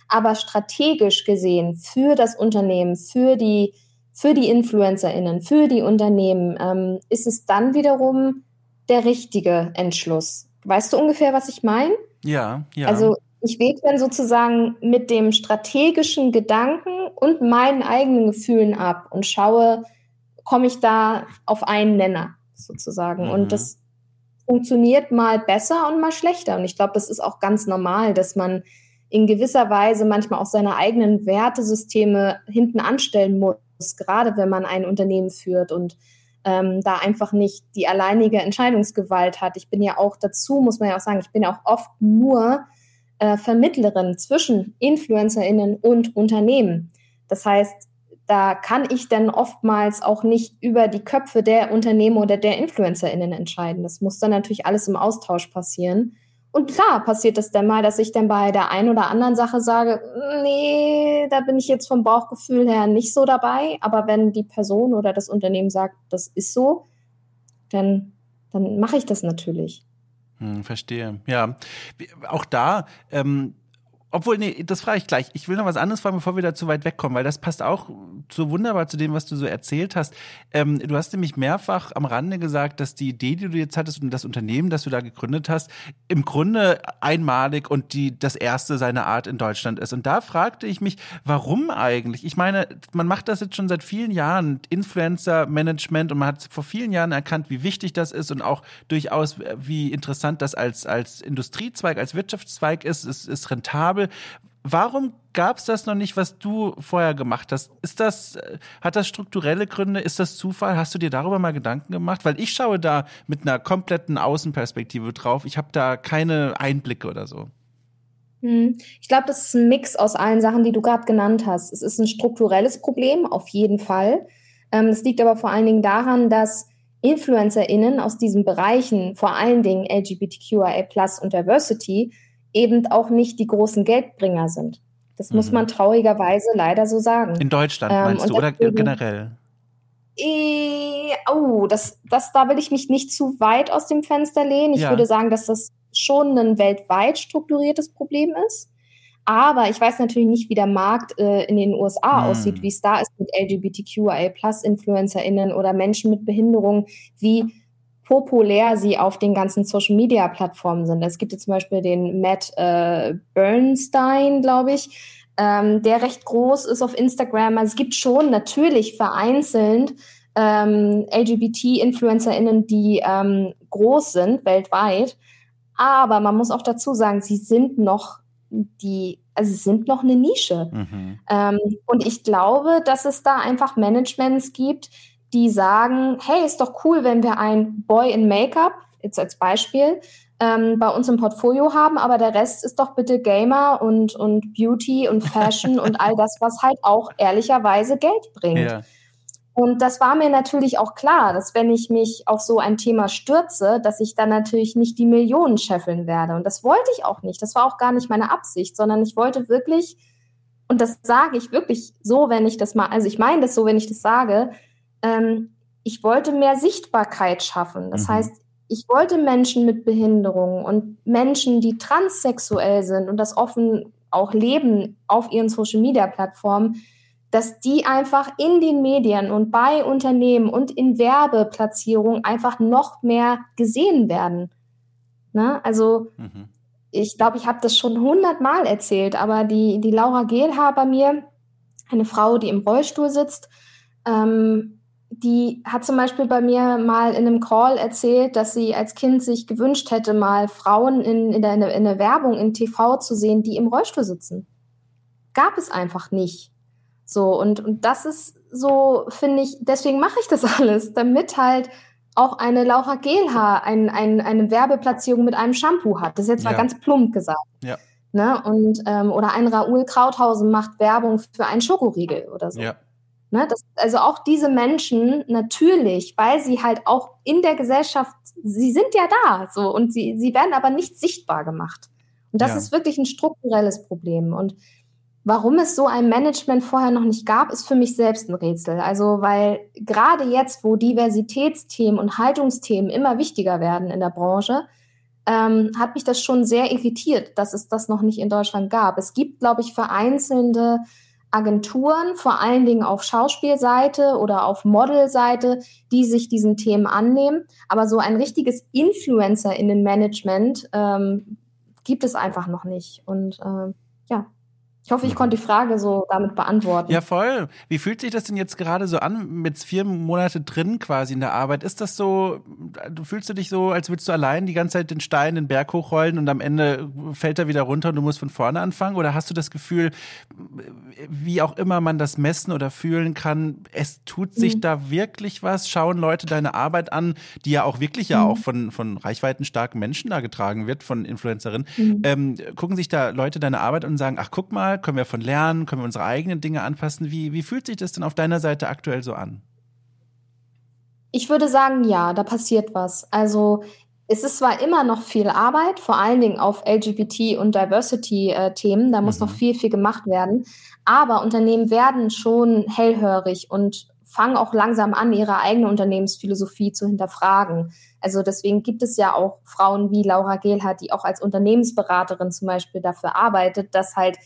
aber strategisch gesehen für das Unternehmen, für die, für die InfluencerInnen, für die Unternehmen, ähm, ist es dann wiederum der richtige Entschluss. Weißt du ungefähr, was ich meine? Ja, ja. Also ich wäge dann sozusagen mit dem strategischen Gedanken und meinen eigenen Gefühlen ab und schaue, komme ich da auf einen Nenner sozusagen. Mhm. Und das funktioniert mal besser und mal schlechter. Und ich glaube, das ist auch ganz normal, dass man in gewisser Weise manchmal auch seine eigenen Wertesysteme hinten anstellen muss, gerade wenn man ein Unternehmen führt und ähm, da einfach nicht die alleinige Entscheidungsgewalt hat. Ich bin ja auch dazu, muss man ja auch sagen, ich bin ja auch oft nur äh, Vermittlerin zwischen InfluencerInnen und Unternehmen. Das heißt, da kann ich dann oftmals auch nicht über die Köpfe der Unternehmen oder der InfluencerInnen entscheiden. Das muss dann natürlich alles im Austausch passieren. Und klar passiert es dann mal, dass ich dann bei der einen oder anderen Sache sage, nee, da bin ich jetzt vom Bauchgefühl her nicht so dabei. Aber wenn die Person oder das Unternehmen sagt, das ist so, dann, dann mache ich das natürlich. Hm, verstehe. Ja, auch da ähm, obwohl, nee, das frage ich gleich. Ich will noch was anderes fragen, bevor wir da zu weit wegkommen, weil das passt auch so wunderbar zu dem, was du so erzählt hast. Ähm, du hast nämlich mehrfach am Rande gesagt, dass die Idee, die du jetzt hattest und das Unternehmen, das du da gegründet hast, im Grunde einmalig und die das erste seiner Art in Deutschland ist. Und da fragte ich mich, warum eigentlich? Ich meine, man macht das jetzt schon seit vielen Jahren, Influencer-Management, und man hat vor vielen Jahren erkannt, wie wichtig das ist und auch durchaus, wie interessant das als, als Industriezweig, als Wirtschaftszweig ist. Es ist rentabel Warum gab es das noch nicht, was du vorher gemacht hast? Ist das, hat das strukturelle Gründe? Ist das Zufall? Hast du dir darüber mal Gedanken gemacht? Weil ich schaue da mit einer kompletten Außenperspektive drauf. Ich habe da keine Einblicke oder so. Hm. Ich glaube, das ist ein Mix aus allen Sachen, die du gerade genannt hast. Es ist ein strukturelles Problem, auf jeden Fall. Ähm, das liegt aber vor allen Dingen daran, dass InfluencerInnen aus diesen Bereichen, vor allen Dingen LGBTQIA und Diversity, eben auch nicht die großen Geldbringer sind. Das mhm. muss man traurigerweise leider so sagen. In Deutschland ähm, meinst ähm, du oder generell? Äh, oh, das, das, da will ich mich nicht zu weit aus dem Fenster lehnen. Ich ja. würde sagen, dass das schon ein weltweit strukturiertes Problem ist. Aber ich weiß natürlich nicht, wie der Markt äh, in den USA hm. aussieht, wie es da ist mit LGBTQIA-Plus-InfluencerInnen oder Menschen mit Behinderung, wie populär sie auf den ganzen Social-Media-Plattformen sind. Es gibt jetzt zum Beispiel den Matt äh, Bernstein, glaube ich, ähm, der recht groß ist auf Instagram. Also es gibt schon natürlich vereinzelt ähm, LGBT-InfluencerInnen, die ähm, groß sind weltweit. Aber man muss auch dazu sagen, sie sind noch die, also sie sind noch eine Nische. Mhm. Ähm, und ich glaube, dass es da einfach Managements gibt, die sagen, hey, ist doch cool, wenn wir ein Boy in Make-up, jetzt als Beispiel, ähm, bei uns im Portfolio haben, aber der Rest ist doch bitte Gamer und, und Beauty und Fashion und all das, was halt auch ehrlicherweise Geld bringt. Ja. Und das war mir natürlich auch klar, dass wenn ich mich auf so ein Thema stürze, dass ich dann natürlich nicht die Millionen scheffeln werde. Und das wollte ich auch nicht. Das war auch gar nicht meine Absicht, sondern ich wollte wirklich, und das sage ich wirklich so, wenn ich das mal, also ich meine das so, wenn ich das sage, ähm, ich wollte mehr Sichtbarkeit schaffen. Das mhm. heißt, ich wollte Menschen mit Behinderungen und Menschen, die transsexuell sind und das offen auch leben auf ihren Social-Media-Plattformen, dass die einfach in den Medien und bei Unternehmen und in Werbeplatzierungen einfach noch mehr gesehen werden. Ne? Also mhm. ich glaube, ich habe das schon hundertmal erzählt, aber die, die Laura Gehlhaar bei mir, eine Frau, die im Rollstuhl sitzt, ähm, die hat zum Beispiel bei mir mal in einem Call erzählt, dass sie als Kind sich gewünscht hätte, mal Frauen in, in, der, in der Werbung in TV zu sehen, die im Rollstuhl sitzen. Gab es einfach nicht. So, und, und das ist so, finde ich, deswegen mache ich das alles, damit halt auch eine Laura Gelhaar ein, ein, eine Werbeplatzierung mit einem Shampoo hat. Das ist jetzt ja. mal ganz plump gesagt. Ja. Ne? Und, ähm, oder ein Raoul Krauthausen macht Werbung für einen Schokoriegel oder so. Ja. Ne, das, also auch diese Menschen natürlich, weil sie halt auch in der Gesellschaft, sie sind ja da so und sie, sie werden aber nicht sichtbar gemacht. Und das ja. ist wirklich ein strukturelles Problem. Und warum es so ein Management vorher noch nicht gab, ist für mich selbst ein Rätsel. Also weil gerade jetzt, wo Diversitätsthemen und Haltungsthemen immer wichtiger werden in der Branche, ähm, hat mich das schon sehr irritiert, dass es das noch nicht in Deutschland gab. Es gibt, glaube ich, vereinzelte Agenturen, vor allen Dingen auf Schauspielseite oder auf Modelseite, die sich diesen Themen annehmen. Aber so ein richtiges Influencer in dem Management ähm, gibt es einfach noch nicht. Und äh, ja, ich hoffe, ich mhm. konnte die Frage so damit beantworten. Ja, voll. Wie fühlt sich das denn jetzt gerade so an, mit vier Monate drin quasi in der Arbeit? Ist das so, du fühlst du dich so, als würdest du allein die ganze Zeit den Stein den Berg hochrollen und am Ende fällt er wieder runter und du musst von vorne anfangen? Oder hast du das Gefühl, wie auch immer man das messen oder fühlen kann, es tut sich mhm. da wirklich was? Schauen Leute deine Arbeit an, die ja auch wirklich ja mhm. auch von, von reichweitenstarken Menschen da getragen wird, von Influencerinnen. Mhm. Ähm, gucken sich da Leute deine Arbeit und sagen, ach guck mal, Können wir von lernen? Können wir unsere eigenen Dinge anpassen? Wie, wie fühlt sich das denn auf deiner Seite aktuell so an? Ich würde sagen, ja, da passiert was. Also es ist zwar immer noch viel Arbeit, vor allen Dingen auf LGBT- und Diversity-Themen, da muss mhm. noch viel, viel gemacht werden, aber Unternehmen werden schon hellhörig und fangen auch langsam an, ihre eigene Unternehmensphilosophie zu hinterfragen. Also deswegen gibt es ja auch Frauen wie Laura Gehlhardt, die auch als Unternehmensberaterin zum Beispiel dafür arbeitet, dass halt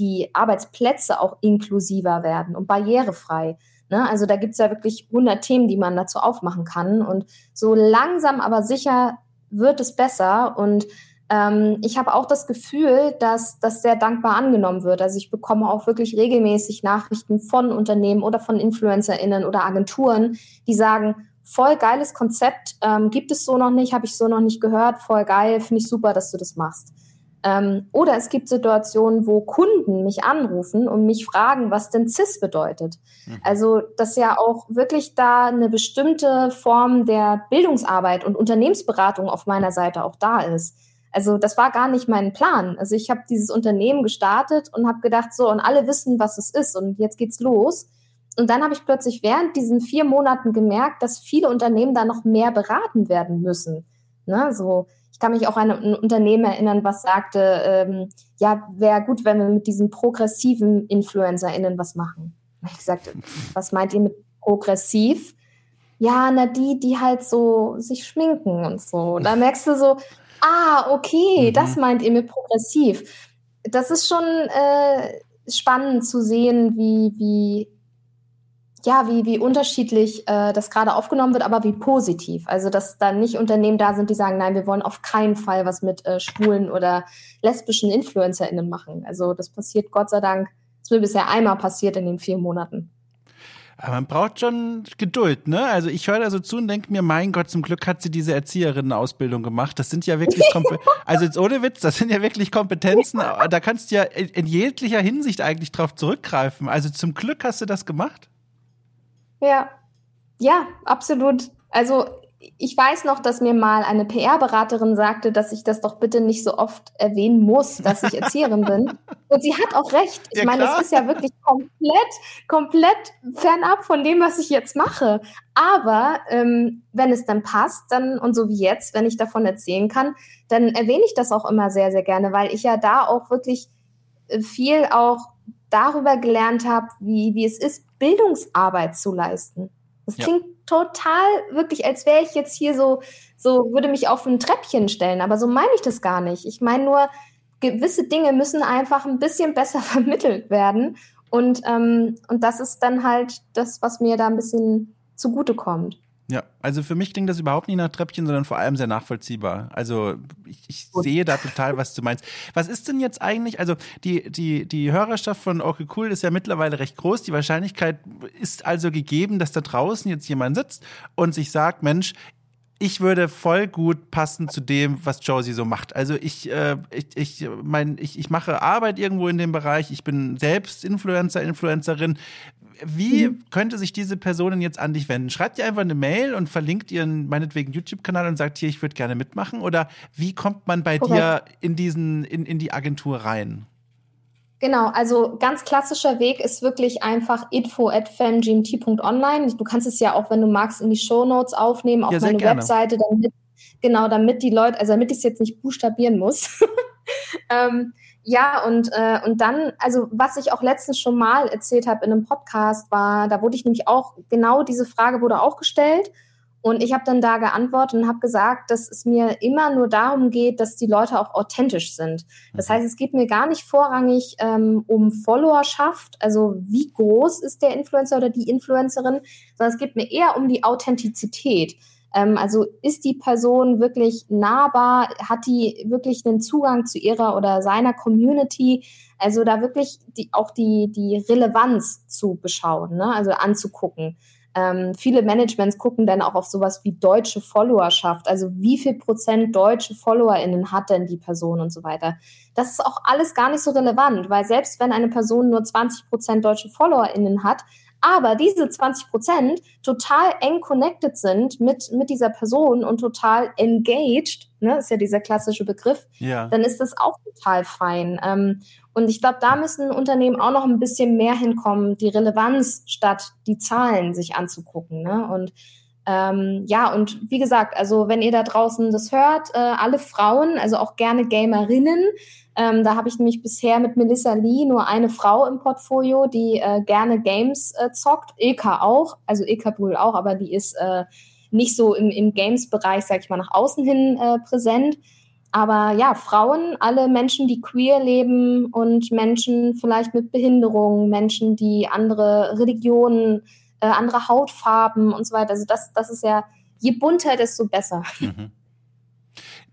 die Arbeitsplätze auch inklusiver werden und barrierefrei. Ne? Also da gibt es ja wirklich 100 Themen, die man dazu aufmachen kann. Und so langsam aber sicher wird es besser. Und ähm, ich habe auch das Gefühl, dass das sehr dankbar angenommen wird. Also ich bekomme auch wirklich regelmäßig Nachrichten von Unternehmen oder von InfluencerInnen oder Agenturen, die sagen, voll geiles Konzept, ähm, gibt es so noch nicht, habe ich so noch nicht gehört, voll geil, finde ich super, dass du das machst. Ähm, oder es gibt Situationen, wo Kunden mich anrufen und mich fragen, was denn CIS bedeutet. Mhm. Also, dass ja auch wirklich da eine bestimmte Form der Bildungsarbeit und Unternehmensberatung auf meiner Seite auch da ist. Also, das war gar nicht mein Plan. Also, ich habe dieses Unternehmen gestartet und habe gedacht, so, und alle wissen, was es ist und jetzt geht's los. Und dann habe ich plötzlich während diesen vier Monaten gemerkt, dass viele Unternehmen da noch mehr beraten werden müssen. Ne, so, kann mich auch an ein Unternehmen erinnern, was sagte, ähm, ja, wäre gut, wenn wir mit diesen progressiven InfluencerInnen was machen. Ich gesagt, was meint ihr mit progressiv? Ja, na, die, die halt so sich schminken und so. Da merkst du so, ah, okay, mhm. das meint ihr mit progressiv. Das ist schon äh, spannend zu sehen, wie, wie ja, wie, wie unterschiedlich äh, das gerade aufgenommen wird, aber wie positiv. Also, dass da nicht Unternehmen da sind, die sagen, nein, wir wollen auf keinen Fall was mit äh, schwulen oder lesbischen InfluencerInnen machen. Also, das passiert Gott sei Dank, es mir bisher einmal passiert in den vier Monaten. Aber man braucht schon Geduld, ne? Also ich höre da so zu und denke mir, mein Gott, zum Glück hat sie diese Erzieherinnenausbildung gemacht. Das sind ja wirklich, also jetzt ohne Witz, das sind ja wirklich Kompetenzen. Da kannst du ja in jeglicher Hinsicht eigentlich drauf zurückgreifen. Also zum Glück hast du das gemacht. Ja, ja, absolut. Also ich weiß noch, dass mir mal eine PR-Beraterin sagte, dass ich das doch bitte nicht so oft erwähnen muss, dass ich Erzieherin bin. Und sie hat auch recht. Ich ja, meine, es ist ja wirklich komplett, komplett fernab von dem, was ich jetzt mache. Aber ähm, wenn es dann passt, dann und so wie jetzt, wenn ich davon erzählen kann, dann erwähne ich das auch immer sehr, sehr gerne, weil ich ja da auch wirklich äh, viel auch darüber gelernt habe, wie, wie es ist, Bildungsarbeit zu leisten. Das ja. klingt total wirklich, als wäre ich jetzt hier so, so würde mich auf ein Treppchen stellen, aber so meine ich das gar nicht. Ich meine nur, gewisse Dinge müssen einfach ein bisschen besser vermittelt werden. Und, ähm, und das ist dann halt das, was mir da ein bisschen zugutekommt. Ja, also für mich klingt das überhaupt nicht nach Treppchen, sondern vor allem sehr nachvollziehbar. Also ich, ich sehe da total, was du meinst. Was ist denn jetzt eigentlich, also die, die, die Hörerschaft von Okay Cool ist ja mittlerweile recht groß. Die Wahrscheinlichkeit ist also gegeben, dass da draußen jetzt jemand sitzt und sich sagt, Mensch, ich würde voll gut passen zu dem, was Josie so macht. Also ich, äh, ich, ich, mein, ich, ich mache Arbeit irgendwo in dem Bereich. Ich bin selbst Influencer, Influencerin wie mhm. könnte sich diese Person jetzt an dich wenden? Schreibt ihr einfach eine Mail und verlinkt ihren meinetwegen YouTube-Kanal und sagt hier, ich würde gerne mitmachen? Oder wie kommt man bei Korrekt. dir in diesen, in, in die Agentur rein? Genau, also ganz klassischer Weg ist wirklich einfach info at femgmt.online. Du kannst es ja auch, wenn du magst, in die Show Notes aufnehmen, auf ja, meine gerne. Webseite, damit, genau, damit die Leute, also damit ich es jetzt nicht buchstabieren muss. ähm, ja, und, äh, und dann, also was ich auch letztens schon mal erzählt habe in einem Podcast, war, da wurde ich nämlich auch, genau diese Frage wurde auch gestellt. Und ich habe dann da geantwortet und habe gesagt, dass es mir immer nur darum geht, dass die Leute auch authentisch sind. Das mhm. heißt, es geht mir gar nicht vorrangig ähm, um Followerschaft, also wie groß ist der Influencer oder die Influencerin, sondern es geht mir eher um die Authentizität. Ähm, also ist die Person wirklich nahbar? Hat die wirklich einen Zugang zu ihrer oder seiner Community? Also da wirklich die, auch die, die Relevanz zu beschauen, ne? also anzugucken. Ähm, viele Managements gucken dann auch auf sowas wie deutsche Followerschaft, also wie viel Prozent deutsche FollowerInnen hat denn die Person und so weiter. Das ist auch alles gar nicht so relevant, weil selbst wenn eine Person nur 20 Prozent deutsche FollowerInnen hat, aber diese 20 Prozent total eng connected sind mit, mit dieser Person und total engaged, ne, ist ja dieser klassische Begriff, ja. dann ist das auch total fein. Ähm, und ich glaube, da müssen Unternehmen auch noch ein bisschen mehr hinkommen, die Relevanz statt die Zahlen sich anzugucken. Ne? Und ähm, ja, und wie gesagt, also wenn ihr da draußen das hört, äh, alle Frauen, also auch gerne Gamerinnen, ähm, da habe ich nämlich bisher mit Melissa Lee nur eine Frau im Portfolio, die äh, gerne Games äh, zockt. Ilka auch, also Ilka Brühl auch, aber die ist äh, nicht so im, im Games-Bereich, sag ich mal, nach außen hin äh, präsent. Aber ja, Frauen, alle Menschen, die queer leben und Menschen vielleicht mit Behinderung, Menschen, die andere Religionen, äh, andere Hautfarben und so weiter. Also das, das ist ja, je bunter, desto besser. Mhm.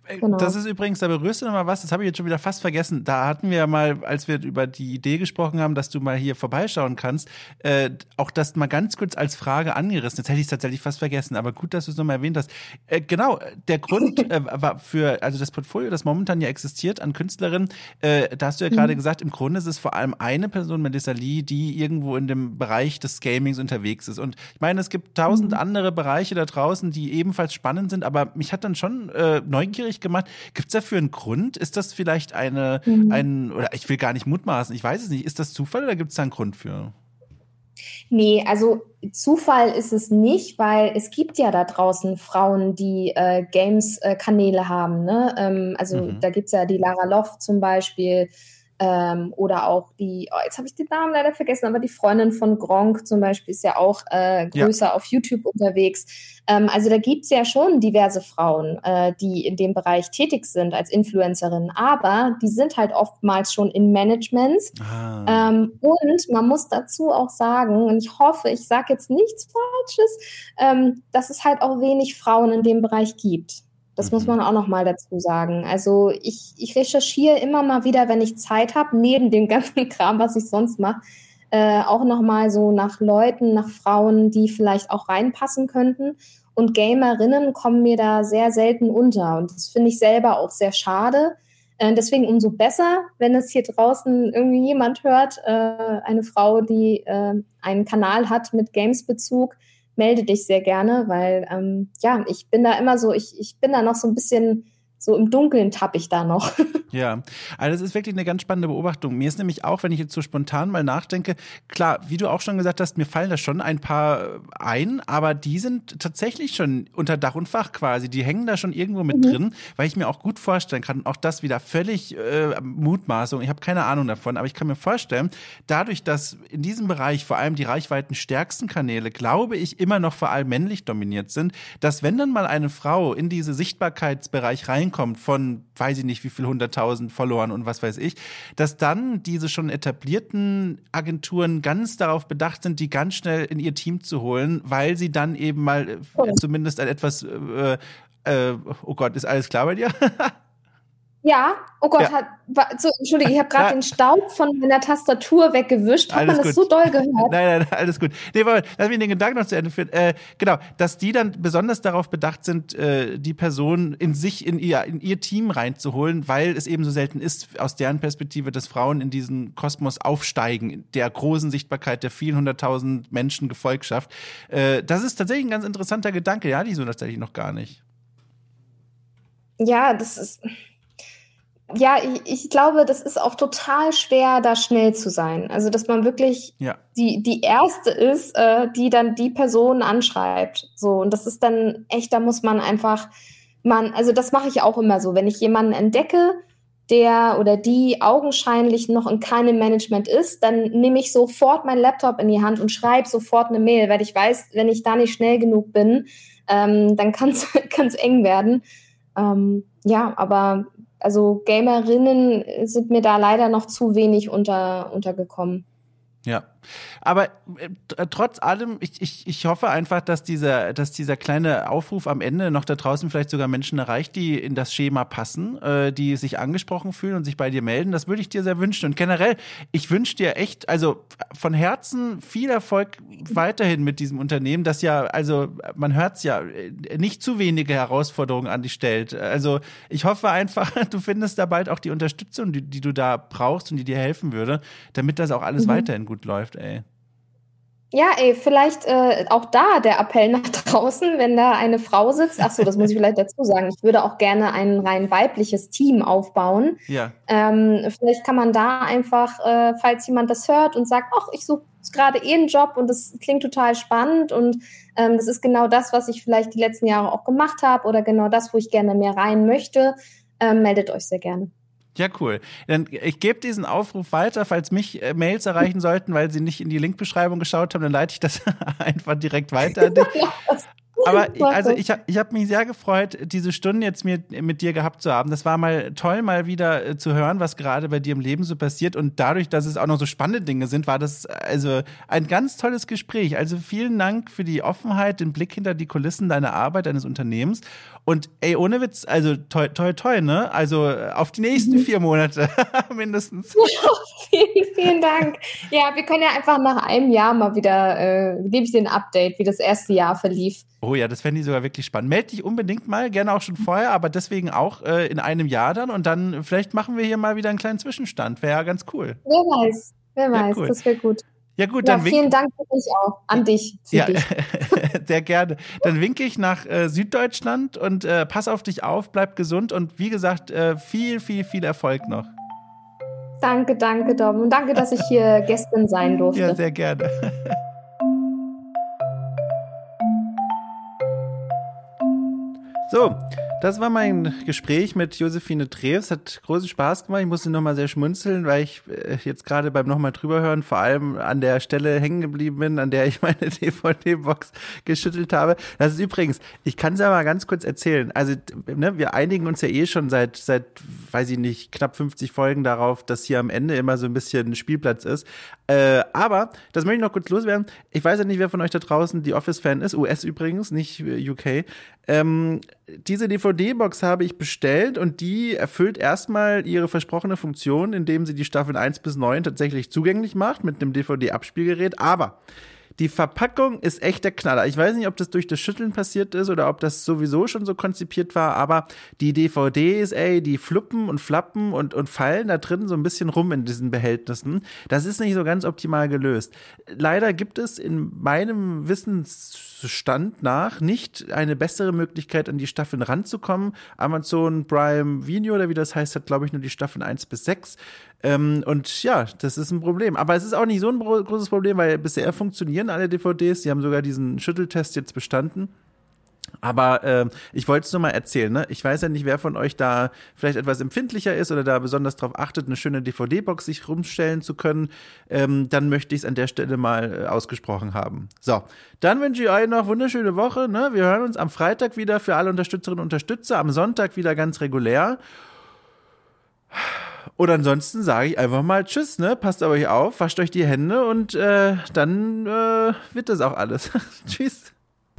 Genau. Das ist übrigens, da berührst du noch mal was, das habe ich jetzt schon wieder fast vergessen. Da hatten wir ja mal, als wir über die Idee gesprochen haben, dass du mal hier vorbeischauen kannst, äh, auch das mal ganz kurz als Frage angerissen. Jetzt hätte ich es tatsächlich fast vergessen, aber gut, dass du es nochmal erwähnt hast. Äh, genau, der Grund äh, war für, also das Portfolio, das momentan ja existiert an Künstlerinnen, äh, da hast du ja gerade mhm. gesagt, im Grunde ist es vor allem eine Person, Melissa Lee, die irgendwo in dem Bereich des Gamings unterwegs ist. Und ich meine, es gibt tausend mhm. andere Bereiche da draußen, die ebenfalls spannend sind, aber mich hat dann schon äh, neugierig neugierig gemacht. Gibt es dafür einen Grund? Ist das vielleicht eine, mhm. ein, oder ich will gar nicht mutmaßen, ich weiß es nicht. Ist das Zufall oder gibt es da einen Grund für? Nee, also Zufall ist es nicht, weil es gibt ja da draußen Frauen, die äh, Games-Kanäle äh, haben. Ne? Ähm, also mhm. da gibt es ja die Lara Loft zum Beispiel, ähm, oder auch die, oh, jetzt habe ich den Namen leider vergessen, aber die Freundin von Gronk zum Beispiel ist ja auch äh, größer ja. auf YouTube unterwegs. Ähm, also da gibt's ja schon diverse Frauen, äh, die in dem Bereich tätig sind als Influencerinnen, aber die sind halt oftmals schon in Managements. Ah. Ähm, und man muss dazu auch sagen, und ich hoffe, ich sage jetzt nichts Falsches, ähm, dass es halt auch wenig Frauen in dem Bereich gibt. Das muss mhm. man auch noch mal dazu sagen. Also ich, ich recherchiere immer mal wieder, wenn ich Zeit habe, neben dem ganzen Kram, was ich sonst mache, äh, auch noch mal so nach Leuten, nach Frauen, die vielleicht auch reinpassen könnten. Und Gamerinnen kommen mir da sehr selten unter. Und das finde ich selber auch sehr schade. Äh, deswegen umso besser, wenn es hier draußen irgendwie jemand hört, äh, eine Frau, die äh, einen Kanal hat mit Games-Bezug, melde dich sehr gerne, weil ähm, ja, ich bin da immer so, ich, ich bin da noch so ein bisschen so im Dunkeln tappe ich da noch. Ja, also das ist wirklich eine ganz spannende Beobachtung. Mir ist nämlich auch, wenn ich jetzt so spontan mal nachdenke, klar, wie du auch schon gesagt hast, mir fallen da schon ein paar ein, aber die sind tatsächlich schon unter Dach und Fach quasi. Die hängen da schon irgendwo mit mhm. drin, weil ich mir auch gut vorstellen kann, auch das wieder völlig äh, Mutmaßung, ich habe keine Ahnung davon, aber ich kann mir vorstellen, dadurch, dass in diesem Bereich vor allem die reichweiten stärksten Kanäle, glaube ich, immer noch vor allem männlich dominiert sind, dass wenn dann mal eine Frau in diese Sichtbarkeitsbereich rein reinkommt von, weiß ich nicht, wie viel hunderttausend Followern und was weiß ich, dass dann diese schon etablierten Agenturen ganz darauf bedacht sind, die ganz schnell in ihr Team zu holen, weil sie dann eben mal äh, zumindest ein etwas, äh, äh, oh Gott, ist alles klar bei dir? Ja, oh Gott, ja. Hat, so, Entschuldige, ich habe gerade den Staub von meiner Tastatur weggewischt. Hat alles man das gut. so doll gehört? Nein, nein, alles gut. Nee, warte, lass mich den Gedanken noch zu Ende führen. Äh, genau, dass die dann besonders darauf bedacht sind, äh, die Person in sich, in ihr, in ihr Team reinzuholen, weil es eben so selten ist, aus deren Perspektive, dass Frauen in diesen Kosmos aufsteigen, der großen Sichtbarkeit der vielen hunderttausend Menschen Gefolgschaft. Äh, das ist tatsächlich ein ganz interessanter Gedanke. Ja, die so tatsächlich noch gar nicht. Ja, das ist ja, ich, ich, glaube, das ist auch total schwer, da schnell zu sein. Also, dass man wirklich ja. die, die erste ist, äh, die dann die Person anschreibt. So, und das ist dann echt, da muss man einfach, man, also das mache ich auch immer so. Wenn ich jemanden entdecke, der oder die augenscheinlich noch in keinem Management ist, dann nehme ich sofort meinen Laptop in die Hand und schreibe sofort eine Mail, weil ich weiß, wenn ich da nicht schnell genug bin, ähm, dann kann es eng werden. Ähm, ja, aber also Gamerinnen sind mir da leider noch zu wenig unter, untergekommen. Ja, aber äh, trotz allem, ich, ich, ich hoffe einfach, dass dieser, dass dieser kleine Aufruf am Ende noch da draußen vielleicht sogar Menschen erreicht, die in das Schema passen, äh, die sich angesprochen fühlen und sich bei dir melden. Das würde ich dir sehr wünschen. Und generell, ich wünsche dir echt, also von Herzen viel Erfolg weiterhin mit diesem Unternehmen, das ja, also man hört es ja, äh, nicht zu wenige Herausforderungen an dich stellt. Also ich hoffe einfach, du findest da bald auch die Unterstützung, die, die du da brauchst und die dir helfen würde, damit das auch alles mhm. weiterhin gut läuft, ey. Ja, ey, vielleicht äh, auch da der Appell nach draußen, wenn da eine Frau sitzt. Ach so, das muss ich vielleicht dazu sagen. Ich würde auch gerne ein rein weibliches Team aufbauen. Ja. Ähm, vielleicht kann man da einfach, äh, falls jemand das hört und sagt, ach, ich suche gerade eh einen Job und das klingt total spannend und ähm, das ist genau das, was ich vielleicht die letzten Jahre auch gemacht habe oder genau das, wo ich gerne mehr rein möchte, ähm, meldet euch sehr gerne. Ja, cool. Dann ich gebe diesen Aufruf weiter, falls mich äh, Mails erreichen sollten, weil sie nicht in die Linkbeschreibung geschaut haben, dann leite ich das einfach direkt weiter an dich. Aber ich, also ich, ich habe mich sehr gefreut, diese Stunden jetzt mit, mit dir gehabt zu haben. Das war mal toll, mal wieder äh, zu hören, was gerade bei dir im Leben so passiert. Und dadurch, dass es auch noch so spannende Dinge sind, war das also ein ganz tolles Gespräch. Also vielen Dank für die Offenheit, den Blick hinter die Kulissen deiner Arbeit, deines Unternehmens. Und ey, ohne Witz, also toi, toi, toi, ne? Also auf die nächsten mhm. vier Monate mindestens. vielen, vielen Dank. Ja, wir können ja einfach nach einem Jahr mal wieder, äh, gebe ich dir ein Update, wie das erste Jahr verlief. Oh ja, das fände ich sogar wirklich spannend. Meld dich unbedingt mal, gerne auch schon vorher, aber deswegen auch äh, in einem Jahr dann und dann vielleicht machen wir hier mal wieder einen kleinen Zwischenstand. Wäre ja ganz cool. Wer weiß, wer weiß, ja, cool. das wäre gut. Ja gut, dann ja, vielen Dank für dich auch, an dich. Ja, dich. sehr gerne. Dann winke ich nach äh, Süddeutschland und äh, pass auf dich auf, bleib gesund und wie gesagt, äh, viel, viel, viel Erfolg noch. Danke, danke, Dom. Und danke, dass ich hier Gästin sein durfte. Ja, sehr gerne. So, das war mein Gespräch mit Josephine Treves. Hat großen Spaß gemacht. Ich musste nochmal sehr schmunzeln, weil ich äh, jetzt gerade beim nochmal drüber hören vor allem an der Stelle hängen geblieben bin, an der ich meine DVD-Box geschüttelt habe. Das ist übrigens, ich kann es ja mal ganz kurz erzählen. Also, ne, wir einigen uns ja eh schon seit, seit, weiß ich nicht, knapp 50 Folgen darauf, dass hier am Ende immer so ein bisschen Spielplatz ist. Äh, aber, das möchte ich noch kurz loswerden. Ich weiß ja nicht, wer von euch da draußen die Office-Fan ist. US übrigens, nicht UK. Ähm, diese DVD-Box habe ich bestellt und die erfüllt erstmal ihre versprochene Funktion, indem sie die Staffeln 1 bis 9 tatsächlich zugänglich macht mit einem DVD-Abspielgerät. Aber die Verpackung ist echt der Knaller. Ich weiß nicht, ob das durch das Schütteln passiert ist oder ob das sowieso schon so konzipiert war, aber die DVDs, ey, die fluppen und flappen und, und fallen da drin so ein bisschen rum in diesen Behältnissen. Das ist nicht so ganz optimal gelöst. Leider gibt es in meinem Wissensstand nach nicht eine bessere Möglichkeit, an die Staffeln ranzukommen. Amazon Prime Video oder wie das heißt, hat, glaube ich, nur die Staffeln 1 bis 6. Ähm, und ja, das ist ein Problem. Aber es ist auch nicht so ein großes Problem, weil bisher funktionieren alle DVDs. Die haben sogar diesen Schütteltest jetzt bestanden. Aber äh, ich wollte es nur mal erzählen. Ne? Ich weiß ja nicht, wer von euch da vielleicht etwas empfindlicher ist oder da besonders darauf achtet, eine schöne DVD-Box sich rumstellen zu können. Ähm, dann möchte ich es an der Stelle mal äh, ausgesprochen haben. So, dann wünsche ich euch noch wunderschöne Woche. Ne? Wir hören uns am Freitag wieder für alle Unterstützerinnen und Unterstützer, am Sonntag wieder ganz regulär. Und ansonsten sage ich einfach mal Tschüss, ne? Passt auf euch auf, wascht euch die Hände und äh, dann äh, wird das auch alles. tschüss.